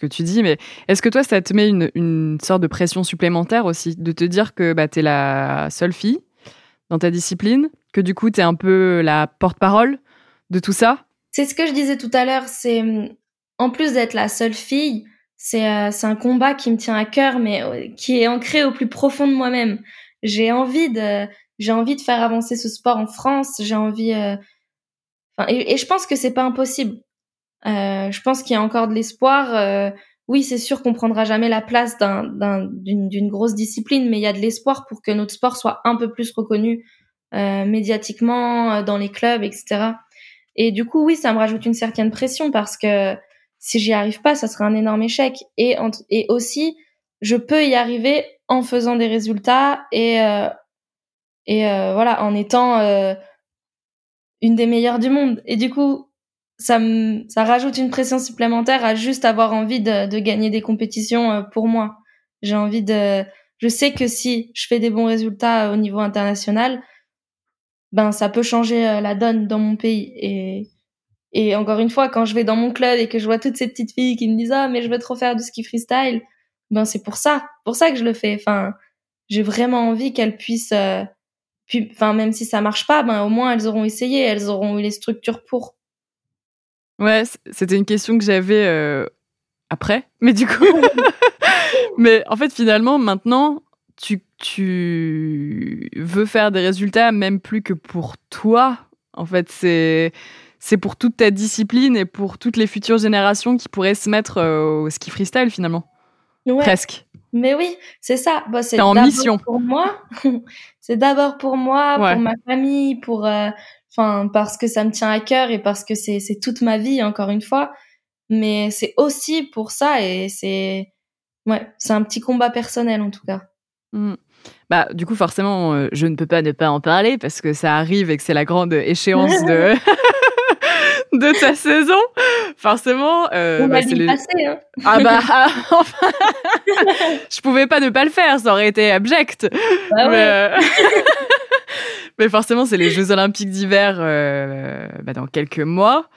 Que tu dis, mais est-ce que toi, ça te met une, une sorte de pression supplémentaire aussi de te dire que bah, tu es la seule fille dans ta discipline, que du coup, tu es un peu la porte-parole de tout ça? C'est ce que je disais tout à l'heure, c'est en plus d'être la seule fille, c'est euh, un combat qui me tient à cœur, mais euh, qui est ancré au plus profond de moi-même. J'ai envie de j'ai envie de faire avancer ce sport en France, j'ai envie euh, et, et, je pense que c'est pas impossible. Euh, je pense qu'il y a encore de l'espoir. Euh, oui, c'est sûr qu'on prendra jamais la place d'une grosse discipline, mais il y a de l'espoir pour que notre sport soit un peu plus reconnu euh, médiatiquement, euh, dans les clubs, etc. Et du coup, oui, ça me rajoute une certaine pression parce que si j'y arrive pas, ça serait un énorme échec. Et, et aussi, je peux y arriver en faisant des résultats et euh, et euh, voilà, en étant une des meilleures du monde. Et du coup, ça, me, ça rajoute une pression supplémentaire à juste avoir envie de, de gagner des compétitions euh, pour moi. J'ai envie de, je sais que si je fais des bons résultats au niveau international, ben ça peut changer euh, la donne dans mon pays. Et, et encore une fois, quand je vais dans mon club et que je vois toutes ces petites filles qui me disent ah mais je veux trop faire du ski freestyle, ben c'est pour ça, pour ça que je le fais. Enfin, j'ai vraiment envie qu'elles puissent, euh, puis, enfin même si ça marche pas, ben au moins elles auront essayé, elles auront eu les structures pour. Ouais, c'était une question que j'avais euh, après, [LAUGHS] mais du coup, [LAUGHS] mais en fait finalement maintenant tu tu veux faire des résultats même plus que pour toi. En fait, c'est c'est pour toute ta discipline et pour toutes les futures générations qui pourraient se mettre euh, au ski freestyle finalement. Ouais. Presque. Mais oui, c'est ça. Bah, c'est en mission pour moi. [LAUGHS] c'est d'abord pour moi, pour ma famille, pour euh, enfin parce que ça me tient à cœur et parce que c'est toute ma vie encore une fois mais c'est aussi pour ça et c'est ouais c'est un petit combat personnel en tout cas mmh. bah du coup forcément euh, je ne peux pas ne pas en parler parce que ça arrive et que c'est la grande échéance de [LAUGHS] de ta saison forcément euh, On bah, le... passé, hein. ah bah [LAUGHS] ah, enfin je pouvais pas ne pas le faire ça aurait été abject bah, ouais. Euh, [LAUGHS] mais forcément, c'est les Jeux Olympiques d'hiver euh, bah, dans quelques mois.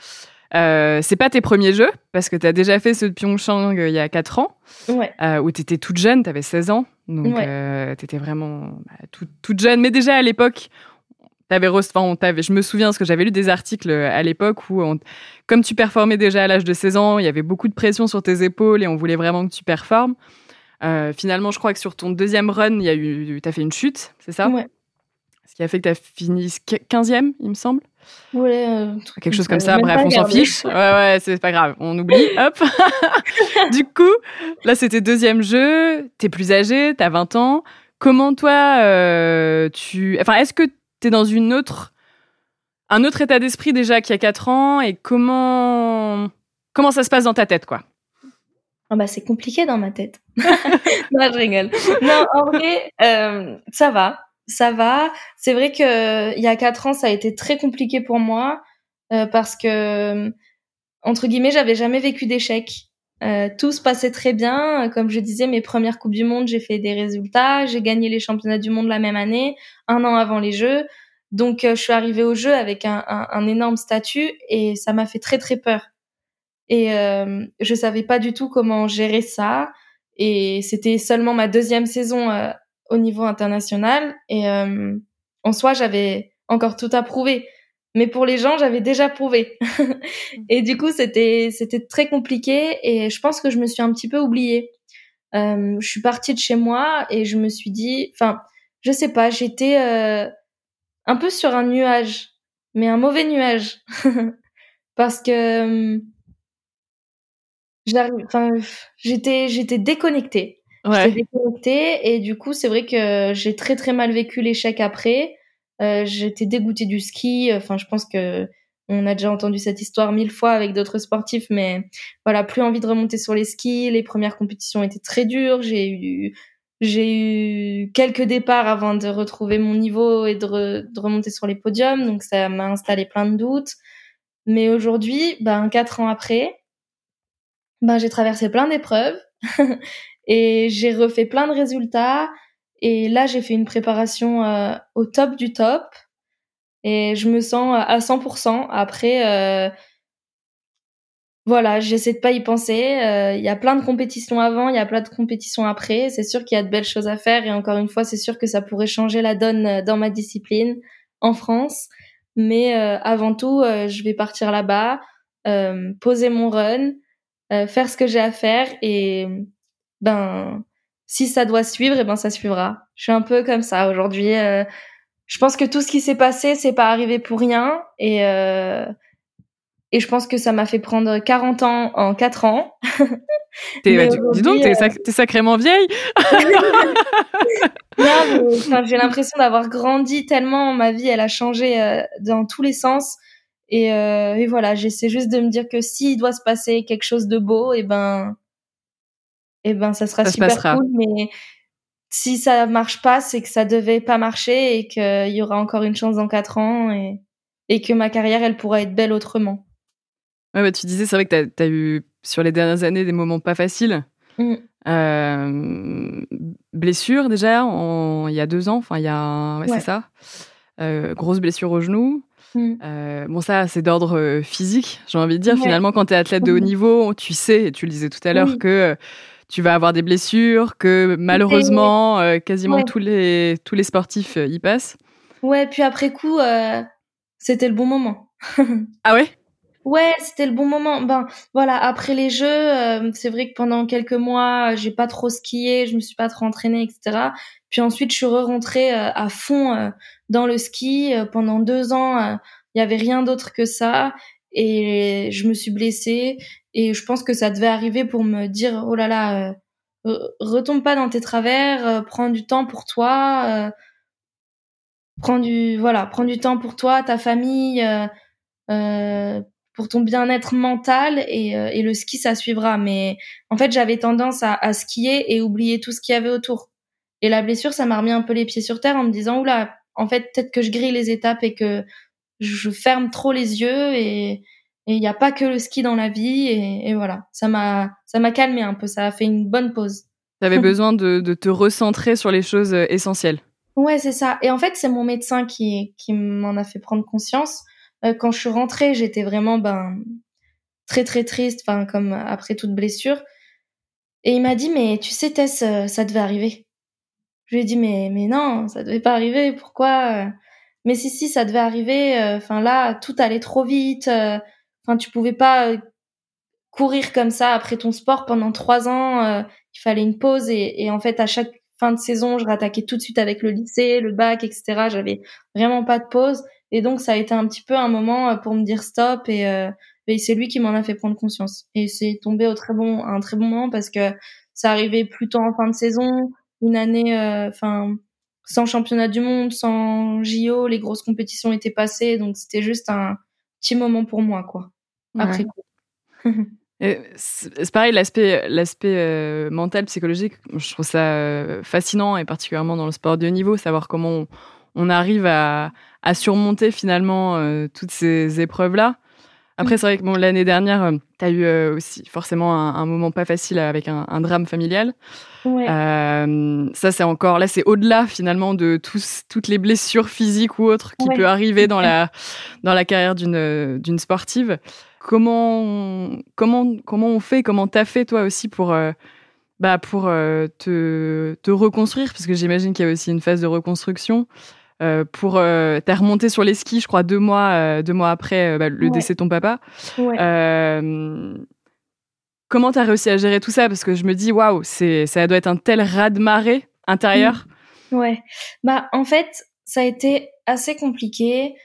Euh, c'est pas tes premiers jeux, parce que tu as déjà fait ceux de Pyeongchang euh, il y a 4 ans, ouais. euh, où tu étais toute jeune, tu avais 16 ans. Donc, ouais. tu étais vraiment bah, tout, toute jeune. Mais déjà à l'époque, T'avais, t'avais, je me souviens parce que j'avais lu des articles à l'époque où, on, comme tu performais déjà à l'âge de 16 ans, il y avait beaucoup de pression sur tes épaules et on voulait vraiment que tu performes. Finalement, je crois que sur ton deuxième run, il y a eu, t'as fait une chute, c'est ça? Ouais. Ce qui a fait que tu as fini 15e, il me semble. Ouais, euh, quelque chose comme ça. Bref, on s'en fiche. Ouais, ouais, c'est pas grave. On oublie. [LAUGHS] Hop. [LAUGHS] du coup, là, c'était deuxième jeu. T'es plus âgé, t'as 20 ans. comment toi, tu... Enfin, est-ce que tu es dans une autre... un autre état d'esprit déjà qu'il y a 4 ans et comment... Comment ça se passe dans ta tête, quoi? Oh bah c'est compliqué dans ma tête. [LAUGHS] non, je rigole. Non, en vrai, euh, ça va, ça va. C'est vrai que il y a quatre ans, ça a été très compliqué pour moi euh, parce que entre guillemets, j'avais jamais vécu d'échec. Euh, tout se passait très bien. Comme je disais, mes premières coupes du monde, j'ai fait des résultats. J'ai gagné les championnats du monde la même année, un an avant les Jeux. Donc, je suis arrivée au jeu avec un, un, un énorme statut et ça m'a fait très très peur et euh, je savais pas du tout comment gérer ça et c'était seulement ma deuxième saison euh, au niveau international et euh, en soi j'avais encore tout à prouver. Mais pour les gens j'avais déjà prouvé. [LAUGHS] Et du coup c'était c'était très compliqué et je pense que je me suis un petit peu oubliée. Euh, je suis partie de chez moi et je me suis dit enfin je sais pas j'étais euh, un peu sur un nuage mais un mauvais nuage. [LAUGHS] Parce que enfin, j'étais, j'étais déconnectée. Ouais. J'étais déconnectée et du coup, c'est vrai que j'ai très très mal vécu l'échec après. Euh, j'étais dégoûtée du ski. Enfin, je pense que on a déjà entendu cette histoire mille fois avec d'autres sportifs, mais voilà, plus envie de remonter sur les skis. Les premières compétitions étaient très dures. J'ai eu, j'ai eu quelques départs avant de retrouver mon niveau et de, de remonter sur les podiums, donc ça m'a installé plein de doutes. Mais aujourd'hui, ben quatre ans après, ben j'ai traversé plein d'épreuves [LAUGHS] et j'ai refait plein de résultats. Et là j'ai fait une préparation euh, au top du top. Et je me sens à 100% après euh, voilà j'essaie de pas y penser. Euh, il y a plein de compétitions avant il y a plein de compétitions après. C'est sûr qu'il y a de belles choses à faire. Et encore une fois c'est sûr que ça pourrait changer la donne dans ma discipline en France. Mais avant tout je vais partir là-bas poser mon run euh, faire ce que j'ai à faire et ben si ça doit suivre, et eh ben ça suivra. Je suis un peu comme ça aujourd'hui. Euh, je pense que tout ce qui s'est passé, c'est pas arrivé pour rien et euh, et je pense que ça m'a fait prendre 40 ans en 4 ans. T'es, dis donc, t'es, es sacrément vieille. [LAUGHS] j'ai [LAUGHS] l'impression d'avoir grandi tellement. Ma vie, elle a changé dans tous les sens. Et, euh, et voilà, j'essaie juste de me dire que s'il doit se passer quelque chose de beau, et eh ben, eh ben, ça sera super cool. Mais si ça marche pas, c'est que ça devait pas marcher et qu'il y aura encore une chance dans quatre ans et, et que ma carrière, elle pourra être belle autrement. Ouais, bah, tu disais, c'est vrai que tu as, eu sur les dernières années des moments pas faciles. Mmh. Euh, blessure déjà, il y a deux ans, enfin il y a, ouais, c'est ça. Euh, grosse blessure au genou. Mm. Euh, bon, ça, c'est d'ordre physique, j'ai envie de dire. Finalement, quand tu es athlète de haut [LAUGHS] niveau, tu sais, et tu le disais tout à l'heure, que tu vas avoir des blessures, que malheureusement, quasiment tous, les, tous les sportifs y passent. Ouais, puis après coup, c'était le bon moment. [LAUGHS] ah ouais? Ouais, c'était le bon moment. Ben voilà, après les jeux, c'est vrai que pendant quelques mois, j'ai pas trop skié, je me suis pas trop entraînée, etc. Puis ensuite, je suis re-rentrée à fond dans le ski. Euh, pendant deux ans, euh, il y avait rien d'autre que ça. Et je me suis blessée. Et je pense que ça devait arriver pour me dire, oh là là, euh, retombe pas dans tes travers, prends du temps pour toi. prends du voilà prends du temps pour toi ta famille pour ton bien-être mental et, et, le ski ça suivra mais en fait j'avais tendance à, à, skier et oublier tout ce qu'il y avait autour et la blessure ça m'a remis un peu les pieds sur terre en me disant oula en fait, peut-être que je grille les étapes et que je ferme trop les yeux et il n'y a pas que le ski dans la vie et, voilà, ça m'a ça m'a calmé un peu, ça a fait une bonne pause. Tu avais [LAUGHS] besoin de, te recentrer sur les choses euh, essentielles. Ouais, c'est ça. Et en fait, c'est mon médecin qui qui m'en a fait prendre conscience. Euh, quand je suis rentrée, j'étais vraiment ben très très triste, enfin comme après toute blessure. Et il m'a dit mais tu sais Tess, euh, ça devait arriver. Je lui ai dit mais mais non, ça devait pas arriver. Pourquoi? Mais si si, ça devait arriver. Euh, enfin là, tout allait trop vite. Euh, enfin, tu pouvais pas courir comme ça après ton sport pendant trois ans. il fallait une pause et, et en fait à chaque fin de saison, je rattaquais tout de suite avec le lycée, le bac, etc. J'avais vraiment pas de pause et donc ça a été un petit peu un moment pour me dire stop et, et c'est lui qui m'en a fait prendre conscience et c'est tombé au très bon un très bon moment parce que ça arrivait plutôt en fin de saison une année, enfin, sans championnat du monde, sans JO, les grosses compétitions étaient passées, donc c'était juste un petit moment pour moi, quoi. Après [LAUGHS] c'est pareil, l'aspect, l'aspect euh, mental, psychologique, je trouve ça euh, fascinant et particulièrement dans le sport de haut niveau, savoir comment on, arrive à, surmonter finalement euh, toutes ces épreuves-là. Après, c'est vrai que bon, l'année dernière, tu as eu aussi forcément un, moment pas facile avec un, drame familial. ça, c'est encore, là, c'est au-delà finalement de tous, toutes les blessures physiques ou autres qui peuvent arriver dans la, dans la carrière d'une, d'une sportive. Comment, comment, comment on fait, comment t'as fait toi aussi pour, euh, bah, pour euh, te, te, reconstruire? Parce que j'imagine qu'il y a aussi une phase de reconstruction. Euh, pour t'as remonté sur les skis, je crois deux mois, deux mois après bah, le décès de ton papa. comment t'as réussi à gérer tout ça? Parce que je me dis waouh, c'est ça doit être un tel raz de marée intérieur. Ouais. Bah en fait, ça a été assez compliqué.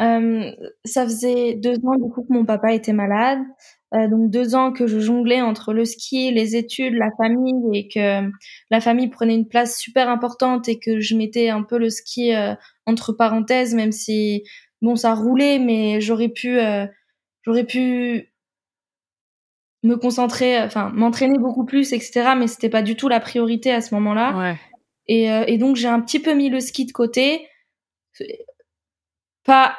Euh, ça faisait deux ans du coup que mon papa était malade, euh, donc deux ans que je jonglais entre le ski, les études, la famille et que la famille prenait une place super importante et que je mettais un peu le ski euh, entre parenthèses, même si bon ça roulait, mais j'aurais pu j'aurais pu me concentrer, enfin m'entraîner beaucoup plus, etc. Mais c'était pas du tout la priorité à ce moment-là. Ouais. Et, et donc j'ai un petit peu mis le ski de côté pas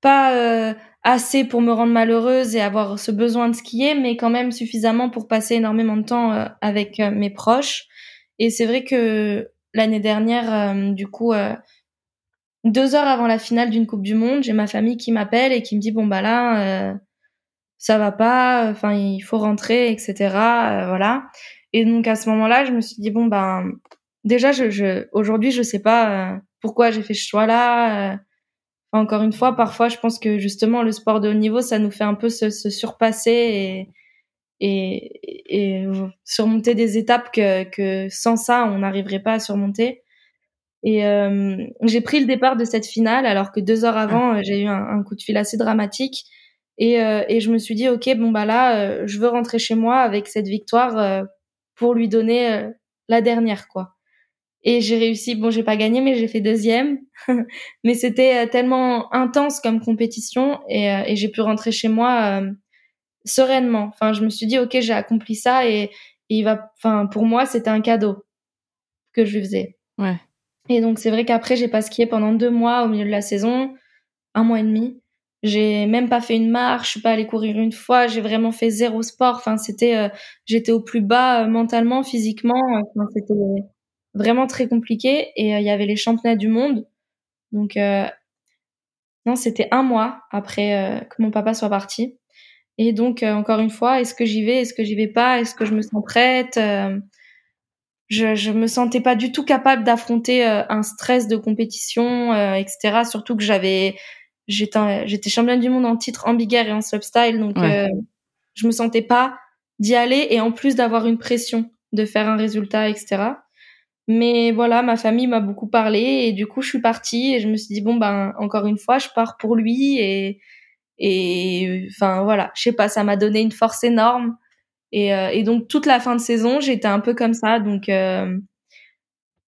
pas euh, assez pour me rendre malheureuse et avoir ce besoin de skier, mais quand même suffisamment pour passer énormément de temps euh, avec euh, mes proches. Et c'est vrai que l'année dernière, du coup, deux heures avant la finale d'une Coupe du Monde, j'ai ma famille qui m'appelle et qui me dit bon bah là, ça va pas, enfin il faut rentrer, etc. voilà. Et donc à ce moment-là, je me suis dit bon ben déjà je, je aujourd'hui je sais pas pourquoi j'ai fait ce choix là encore une fois, parfois, je pense que justement, le sport de haut niveau, ça nous fait un peu se, surpasser et, et, et, surmonter des étapes que, que sans ça, on n'arriverait pas à surmonter. Et euh, j'ai pris le départ de cette finale, alors que deux heures avant, j'ai eu un, coup de fil assez dramatique. Et, euh, et je me suis dit, ok, bon bah là, euh, je veux rentrer chez moi avec cette victoire pour lui donner la dernière, quoi. Et j'ai réussi, bon, j'ai pas gagné, mais j'ai fait deuxième. [LAUGHS] mais c'était euh, tellement intense comme compétition et, euh, et j'ai pu rentrer chez moi euh, sereinement. Enfin, je me suis dit, ok, j'ai accompli ça et, il va, enfin, pour moi, c'était un cadeau que je lui faisais. Ouais. Et donc, c'est vrai qu'après, j'ai pas skié pendant deux mois au milieu de la saison, un mois et demi. J'ai même pas fait une marche, je suis pas allée courir une fois, j'ai vraiment fait zéro sport. Enfin, c'était, j'étais au plus bas mentalement, physiquement. Enfin, c'était vraiment très compliqué. Et euh, il y avait les championnats du monde. Donc, euh, non, c'était un mois après euh, que mon papa soit parti. Et donc, encore une fois, est-ce que j'y vais, est-ce que j'y vais pas, est-ce que je me sens prête je, je me sentais pas du tout capable d'affronter un stress de compétition, etc. Surtout que j'avais, j'étais, j'étais championne du monde en titre en big air et en slopestyle, donc je me sentais pas d'y aller et en plus d'avoir une pression de faire un résultat, etc. Mais voilà, ma famille m'a beaucoup parlé et du coup, je suis partie et je me suis dit bon ben encore une fois, je pars pour lui et et enfin voilà, je sais pas, ça m'a donné une force énorme et, euh, et donc toute la fin de saison, j'étais un peu comme ça donc euh,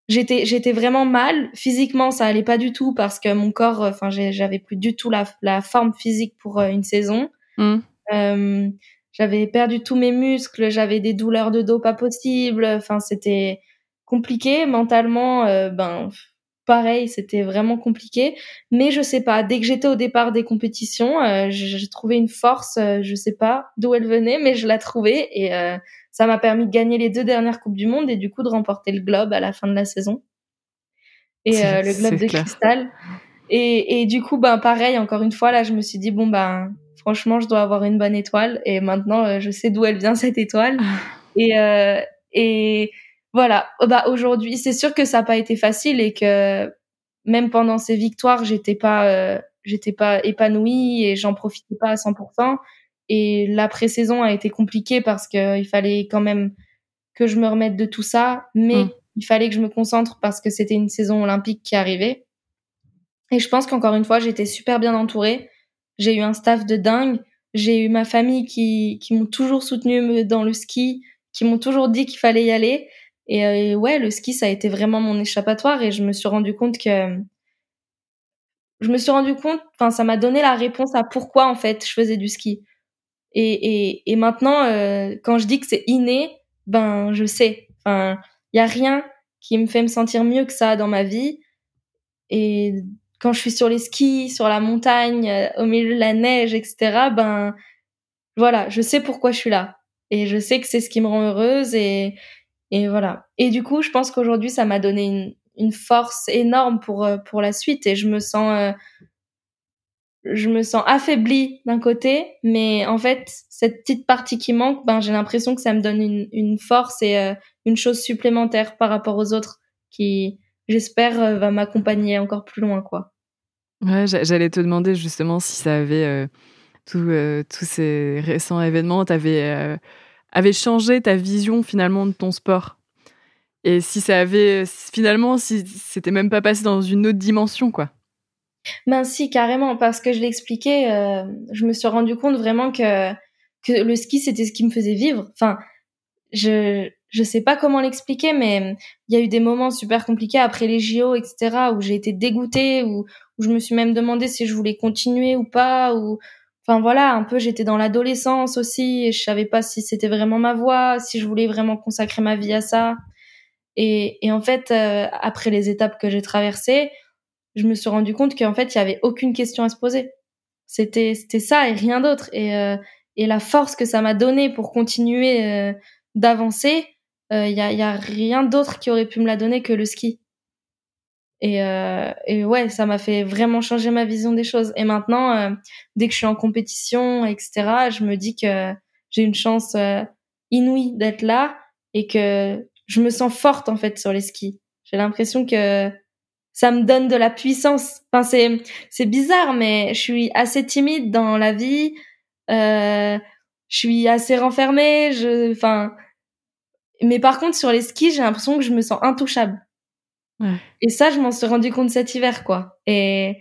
j'étais j'étais vraiment mal physiquement, ça allait pas du tout parce que mon corps enfin j'avais plus du tout la la forme physique pour euh, une saison. Mmh. Euh, j'avais perdu tous mes muscles, j'avais des douleurs de dos pas possibles, enfin c'était compliqué. Mentalement euh, ben pareil c'était vraiment compliqué. Mais je sais pas dès que j'étais au départ des compétitions euh, j'ai trouvé une force euh, je sais pas d'où elle venait mais je la trouvais. Et ça m'a permis de gagner les deux dernières coupes du monde et du coup de remporter le globe à la fin de la saison. Et le globe de cristal. Et, et du coup ben pareil encore une fois là je me suis dit bon ben franchement je dois avoir une bonne étoile. Et maintenant je sais d'où elle vient cette étoile. Et et voilà, oh, bah aujourd'hui, c'est sûr que ça n'a pas été facile et que même pendant ces victoires, j'étais pas euh, j'étais pas épanouie et j'en profitais pas à 100%. Et la pré-saison a été compliquée parce qu'il fallait quand même que je me remette de tout ça, mais mmh. il fallait que je me concentre parce que c'était une saison olympique qui arrivait. Et je pense qu'encore une fois, j'étais super bien entourée. J'ai eu un staff de dingue. J'ai eu ma famille qui, qui m'ont toujours soutenue dans le ski, qui m'ont toujours dit qu'il fallait y aller. Et ouais, le ski, ça a été vraiment mon échappatoire et je me suis rendu compte que je me suis rendu compte, enfin, ça m'a donné la réponse à pourquoi en fait je faisais du ski. Et, et, et maintenant, euh, quand je dis que c'est inné, ben je sais. Enfin, il y a rien qui me fait me sentir mieux que ça dans ma vie. Et quand je suis sur les skis, sur la montagne, euh, au milieu de la neige, etc., ben voilà, je sais pourquoi je suis là. Et je sais que c'est ce qui me rend heureuse et, et voilà. Et du coup, je pense qu'aujourd'hui, ça m'a donné une, force énorme pour euh, pour la suite et je me sens euh, sens affaiblie d'un côté mais en fait cette petite partie qui manque ben j'ai l'impression que ça me donne une, force et euh, une chose supplémentaire par rapport aux autres qui j'espère va m'accompagner encore plus loin quoi ouais j'allais te demander justement si ça avait tous ces récents événements t'avais avait changé ta vision finalement de ton sport. Et si ça avait finalement si c'était même pas passé dans une autre dimension quoi. Ben si carrément parce que je l'expliquais euh, je me suis rendu compte vraiment que que le ski c'était ce qui me faisait vivre. Enfin je je sais pas comment l'expliquer mais il y a eu des moments super compliqués après les JO etc où j'ai été dégoûtée où, où je me suis même demandé si je voulais continuer ou pas ou enfin voilà un peu j'étais dans l'adolescence aussi et je savais pas si c'était vraiment ma voie si je voulais vraiment consacrer ma vie à ça et, et en fait, euh, après les étapes que j'ai traversées, je me suis rendu compte qu'en fait, il y avait aucune question à se poser. C'était c'était ça et rien d'autre. Et euh, et la force que ça m'a donné pour continuer euh, d'avancer, il y a y a rien d'autre qui aurait pu me la donner que le ski. Et, et ouais, ça m'a fait vraiment changer ma vision des choses. Et maintenant, dès que je suis en compétition, etc., je me dis que j'ai une chance inouïe d'être là et que je me sens forte en fait sur les skis. J'ai l'impression que ça me donne de la puissance. Enfin, c'est c'est bizarre, mais je suis assez timide dans la vie. Euh, je suis assez renfermée. Je, enfin, mais par contre sur les skis, j'ai l'impression que je me sens intouchable. Ouais. Et ça, je m'en suis rendu compte cet hiver, quoi. Et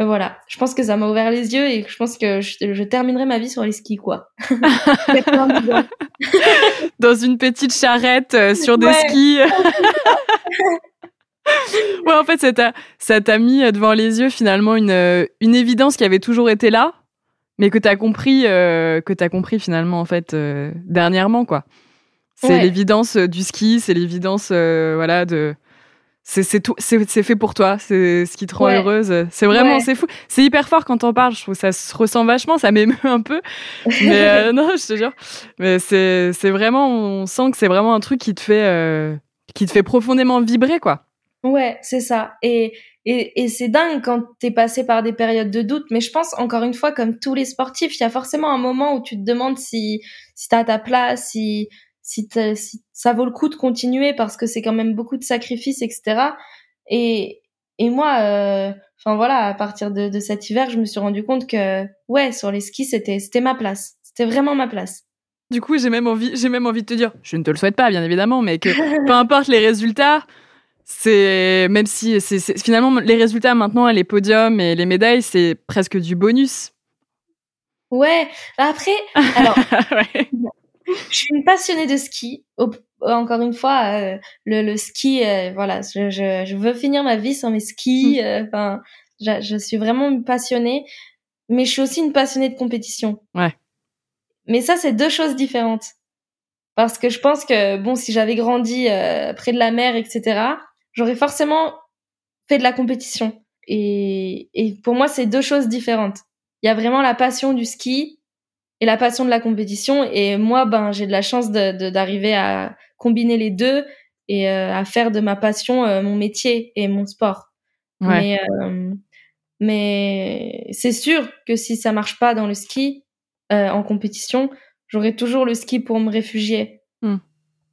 euh, voilà, je pense que ça m'a ouvert les yeux et je pense que je, terminerai ma vie sur les skis, quoi. [LAUGHS] Dans une petite charrette euh, sur des skis. [LAUGHS] ouais, en fait, ça t'a mis devant les yeux finalement une, une évidence qui avait toujours été là, mais que t'as compris, euh, que as compris finalement en fait dernièrement, quoi. C'est l'évidence du ski, c'est l'évidence, voilà, de c'est tout c'est fait pour toi c'est ce qui te rend heureuse. C'est vraiment c'est fou. C'est hyper fort quand on parle je trouve. Ça se ressent vachement ça m'émeut un peu. [LAUGHS] Mais euh, non je te jure. Mais c'est c'est vraiment on sent que c'est vraiment un truc qui te fait euh, qui te fait profondément vibrer quoi. Ouais c'est ça. Et et, et c'est dingue quand t'es passé par des périodes de doute. Mais je pense encore une fois comme tous les sportifs il y a forcément un moment où tu te demandes si si t'as ta place si si, ça vaut le coup de continuer parce que c'est quand même beaucoup de sacrifices, etc. Et, et moi, euh, enfin voilà, à partir de, de, cet hiver, je me suis rendu compte que ouais, sur les skis, c'était c'était ma place, c'était vraiment ma place. Du coup, j'ai même envie, j'ai même envie de te dire, je ne te le souhaite pas, bien évidemment, mais que [LAUGHS] peu importe les résultats, c'est même si c'est finalement les résultats maintenant, les podiums et les médailles, c'est presque du bonus. Ouais. Après, alors, [LAUGHS] ouais je suis une passionnée de ski. Encore une fois, euh, le, le, ski, euh, voilà, je, je, je, veux finir ma vie sans mes skis. Mm. Euh, enfin, je, je, suis vraiment passionnée, mais je suis aussi une passionnée de compétition. Ouais. Mais ça, c'est deux choses différentes. Parce que je pense que bon, si j'avais grandi près de la mer, etc., j'aurais forcément fait de la compétition. Et, et pour moi, c'est deux choses différentes. Il y a vraiment la passion du ski et la passion de la compétition. Et moi, ben, j'ai de la chance d'arriver de, à combiner les deux et euh, à faire de ma passion euh, mon métier et mon sport. Mais, euh, mais c'est sûr que si ça marche pas dans le ski en compétition, j'aurai toujours le ski pour me réfugier. Hmm.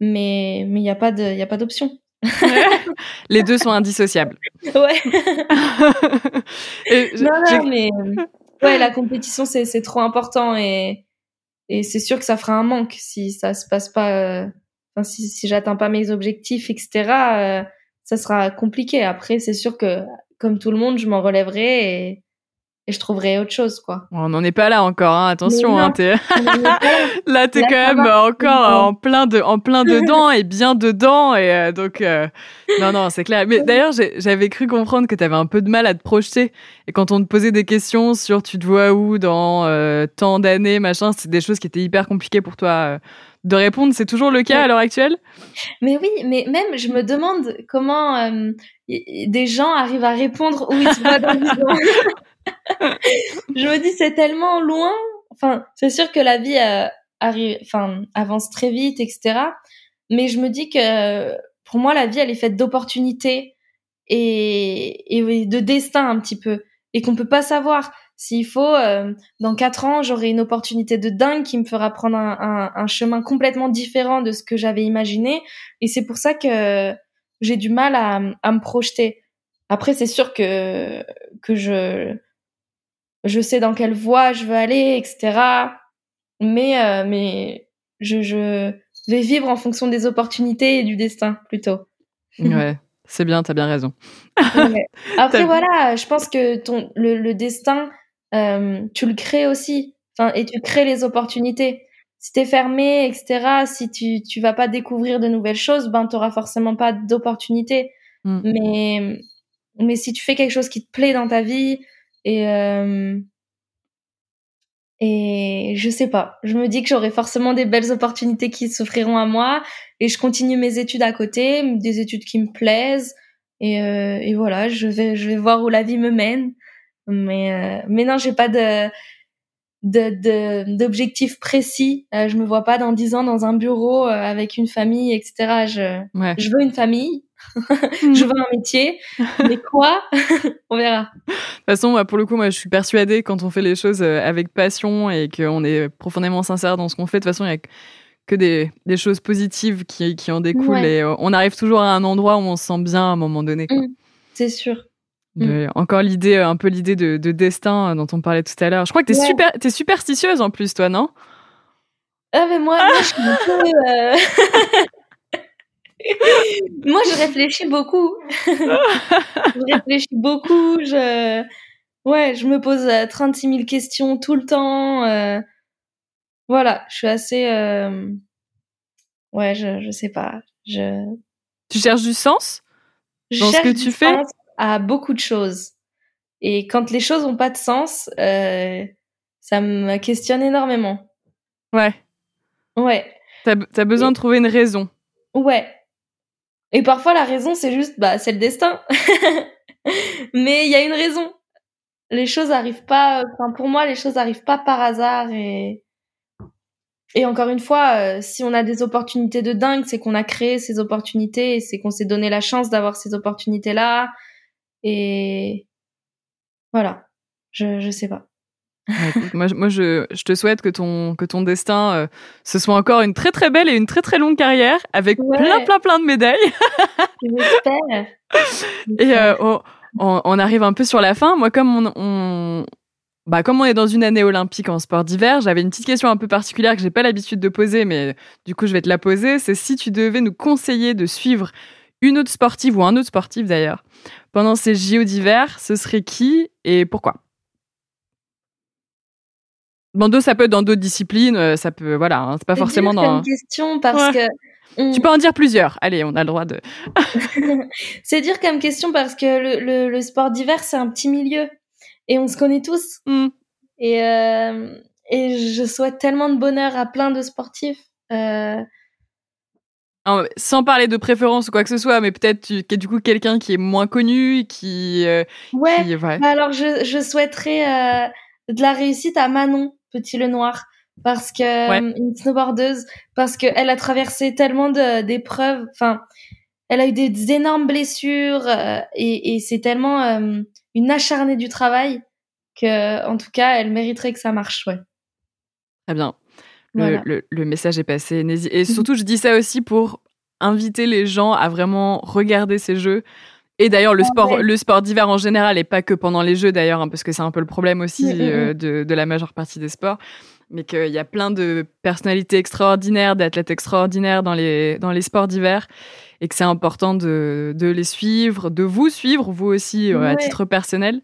Mais mais il n'y a pas de il y a pas d'option. [LAUGHS] les deux sont indissociables. [LAUGHS] Ouais. [LAUGHS] non, non, mais ouais, la compétition, c'est trop important et, et c'est sûr que ça fera un manque si ça se passe pas, euh, enfin, si, si j'atteins pas mes objectifs, etc., euh, ça sera compliqué. Après, c'est sûr que, comme tout le monde, je m'en relèverai et, et je trouverai autre chose, quoi. On n'en est pas là encore, hein. attention. Hein, es... [LAUGHS] là, t'es quand même encore en plein de, en plein [LAUGHS] dedans et bien dedans, et euh, donc euh, non, non, c'est clair. Mais d'ailleurs, j'avais cru comprendre que t'avais un peu de mal à te projeter, et quand on te posait des questions sur tu te vois où dans euh, tant d'années, machin, c'est des choses qui étaient hyper compliquées pour toi de répondre. C'est toujours le cas à l'heure actuelle? Mais oui, mais même je me demande comment des gens arrivent à répondre où ils se voient dans [LAUGHS] je me dis c'est tellement loin. Enfin, c'est sûr que la vie euh, arrive, enfin avance très vite, etc. Mais je me dis que pour moi la vie elle est faite d'opportunités et, et de destin un petit peu et qu'on peut pas savoir. S'il faut, euh, dans quatre ans, j'aurai une opportunité de dingue qui me fera prendre un, un, un chemin complètement différent de ce que j'avais imaginé. Et c'est pour ça que j'ai du mal à, à me projeter. Après, c'est sûr que que je je sais dans quelle voie je veux aller, etc. Mais, euh, mais je, je vais vivre en fonction des opportunités et du destin plutôt. [LAUGHS] Ouais, c'est bien, t'as bien raison. Après, voilà, je pense que ton, le, le destin, euh, tu le crées aussi. Enfin, et tu crées les opportunités. Si t'es fermé, etc., si tu, tu vas pas découvrir de nouvelles choses, ben, t'auras forcément pas d'opportunités. Mm. Mais, mais si tu fais quelque chose qui te plaît dans ta vie, et, euh, et je sais pas. Je me dis que j'aurai forcément des belles opportunités qui s'offriront à moi. Et je continue mes études à côté, des études qui me plaisent. Et, euh, et voilà, je vais, je vais voir où la vie me mène. Mais, euh, mais non, j'ai pas de d'objectifs précis. Euh, je me vois pas dans dix ans dans un bureau euh, avec une famille, etc. Je, je veux une famille. [LAUGHS] je veux un métier, [LAUGHS] mais quoi? [LAUGHS] On verra. De toute façon, pour le coup, moi, je suis persuadée quand on fait les choses euh, avec passion et qu'on est profondément sincère dans ce qu'on fait. De toute façon, il y a que des, des choses positives qui, qui en découlent et euh, on arrive toujours à un endroit où on se sent bien à un moment donné. Mmh, c'est sûr. Mmh. Encore l'idée, euh, un peu l'idée de, de, destin dont on parlait tout à l'heure. Je crois que t'es super, es superstitieuse en plus, toi, non? Ah mais moi, moi je suis un peu. Moi, je réfléchis beaucoup. je réfléchis beaucoup. Je, ouais, je me pose 36 euh, 000 questions tout le temps. Euh... Voilà, je suis assez. Euh... Ouais, je, je sais pas. Je. Tu cherches du sens je dans ce que tu fais à beaucoup de choses. Et quand les choses ont pas de sens, euh, ça me questionne énormément. Ouais. Ouais. T'as as besoin de trouver une raison. Ouais. Et parfois, la raison, c'est juste, bah, c'est le destin. [LAUGHS] Mais il y a une raison. Les choses arrivent pas, enfin, pour moi, les choses arrivent pas par hasard et, et encore une fois, euh, si on a des opportunités de dingue, c'est qu'on a créé ces opportunités c'est qu'on s'est donné la chance d'avoir ces opportunités-là. Et voilà. Je, je sais pas moi, moi je, je, te souhaite que ton, que ton destin, euh, ce soit encore une très très belle et une très très longue carrière avec plein plein plein de médailles. [LAUGHS] et euh, on, on, arrive un peu sur la fin. Moi, comme on, on, bah, comme on est dans une année olympique en sport d'hiver, j'avais une petite question un peu particulière que j'ai pas l'habitude de poser, mais du coup, je vais te la poser. C'est si tu devais nous conseiller de suivre une autre sportive ou un autre sportif d'ailleurs pendant ces JO d'hiver, ce serait qui et pourquoi? Dans ça peut être dans d'autres disciplines, euh, ça peut, voilà, hein, c'est pas forcément dans. C'est une question parce que. Tu peux en dire plusieurs. Allez, on a le droit de. [LAUGHS] c'est dur comme question parce que le, le, sport d'hiver, c'est un petit milieu et on se connaît tous. Mm. Et, euh, et je souhaite tellement de bonheur à plein de sportifs. Euh... sans parler de préférence ou quoi que ce soit, mais peut-être du coup quelqu'un qui est moins connu, qui. Euh, ouais. ouais. Bah alors je, je souhaiterais de la réussite à Manon Petit Le Noir parce que euh, une snowboardeuse parce qu'elle a traversé tellement d'épreuves enfin elle a eu des, énormes blessures euh, et, et c'est tellement euh, une acharnée du travail que en tout cas elle mériterait que ça marche ouais. Très bien. Le, le, le, message est passé et surtout je dis ça aussi pour inviter les gens à vraiment regarder ces jeux et d'ailleurs, le ah sport, le sport d'hiver en général, et pas que pendant les Jeux d'ailleurs, hein, parce que c'est un peu le problème aussi mm, mm, euh, mm. de, de, la majeure partie des sports, mais qu'il y a plein de personnalités extraordinaires, d'athlètes extraordinaires dans les, dans les sports d'hiver, et que c'est important de, de les suivre, de vous suivre, vous aussi, euh, à titre personnel.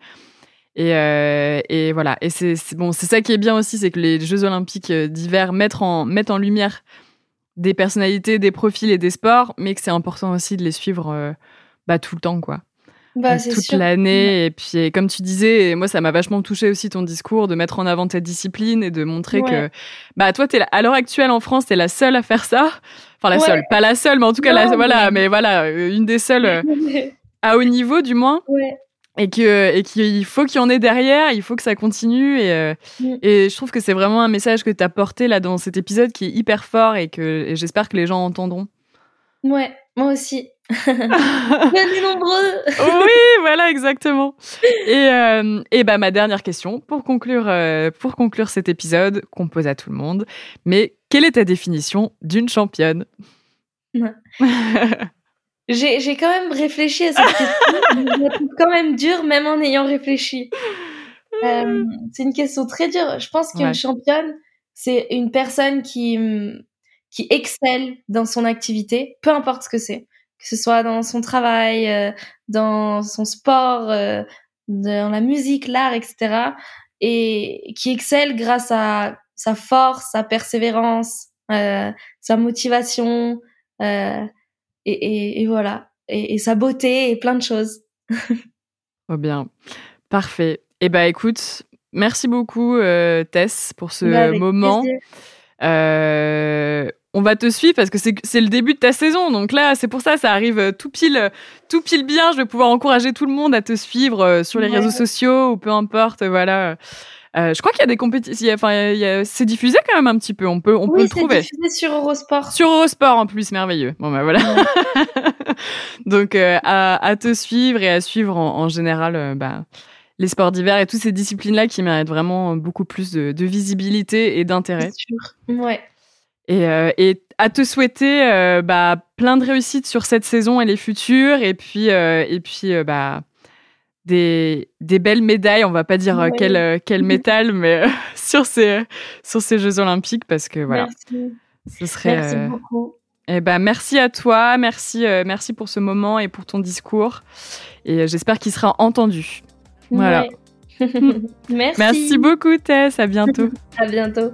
Et, euh, et voilà. Et c'est bon, c'est ça qui est bien aussi, c'est que les Jeux Olympiques euh, d'hiver mettent en, mettent en lumière des personnalités, des profils et des sports, mais que c'est important aussi de les suivre euh, bah, tout le temps, quoi. Bah, toute l'année. Et puis, comme tu disais, moi, ça m'a vachement touché aussi ton discours de mettre en avant ta discipline et de montrer que, bah, toi, es à l'heure actuelle en France, tu es la seule à faire ça. Enfin, la seule, pas la seule, mais en tout cas, la, voilà, mais voilà, une des seules [LAUGHS] à haut niveau, du moins. Ouais et que et qu'il faut qu'il y en ait derrière, il faut que ça continue et euh, mm. et je trouve que c'est vraiment un message que tu as porté là dans cet épisode qui est hyper fort et que j'espère que les gens entendront. Ouais, moi aussi. [LAUGHS] Venez nombreux. oui, voilà exactement. Et euh, et bah ma dernière question pour conclure euh, pour conclure cet épisode qu'on pose à tout le monde, mais quelle est ta définition d'une championne? [LAUGHS] J'ai quand même réfléchi à cette question. quand même dur, même en ayant réfléchi. Euh, c'est une question très dure. Je pense qu'une championne, c'est une personne qui, qui excelle dans son activité, peu importe ce que c'est. Que ce soit dans son travail, euh, dans son sport, euh, dans la musique, l'art, etc. Et qui excelle grâce à sa force, sa persévérance, sa motivation. Euh, et, voilà, et, sa beauté et plein de choses. [LAUGHS] oh bien, parfait. Eh ben écoute, merci beaucoup euh, Tess pour ce moment. Euh, on va te suivre parce que c'est le début de ta saison. Donc là, c'est pour ça, ça arrive tout pile, tout pile bien. Je vais pouvoir encourager tout le monde à te suivre euh, sur les réseaux sociaux ou peu importe. Voilà. Euh, je crois qu'il y a des compétitions. Enfin, c'est diffusé quand même un petit peu. On peut, on peut le trouver. C'est diffusé sur Eurosport. Sur Eurosport en plus, merveilleux. Bon ben voilà. [LAUGHS] Donc euh, à, à, te suivre et à suivre en, général, euh, bah, les sports d'hiver et toutes ces disciplines-là qui méritent vraiment beaucoup plus de, de visibilité et d'intérêt. Sûr. Ouais. Et, et, à te souhaiter bah, plein de réussites sur cette saison et les futures. Et puis, et puis bah des, des belles médailles, on va pas dire euh, quel, euh, quel [LAUGHS] métal, mais euh, [LAUGHS] sur, ces, sur ces Jeux Olympiques, parce que voilà. Merci. Ce serait, merci beaucoup. Eh ben, merci à toi, merci, merci pour ce moment et pour ton discours. Et j'espère qu'il sera entendu. Voilà. [LAUGHS] merci. Merci beaucoup, Tess. À bientôt. à bientôt.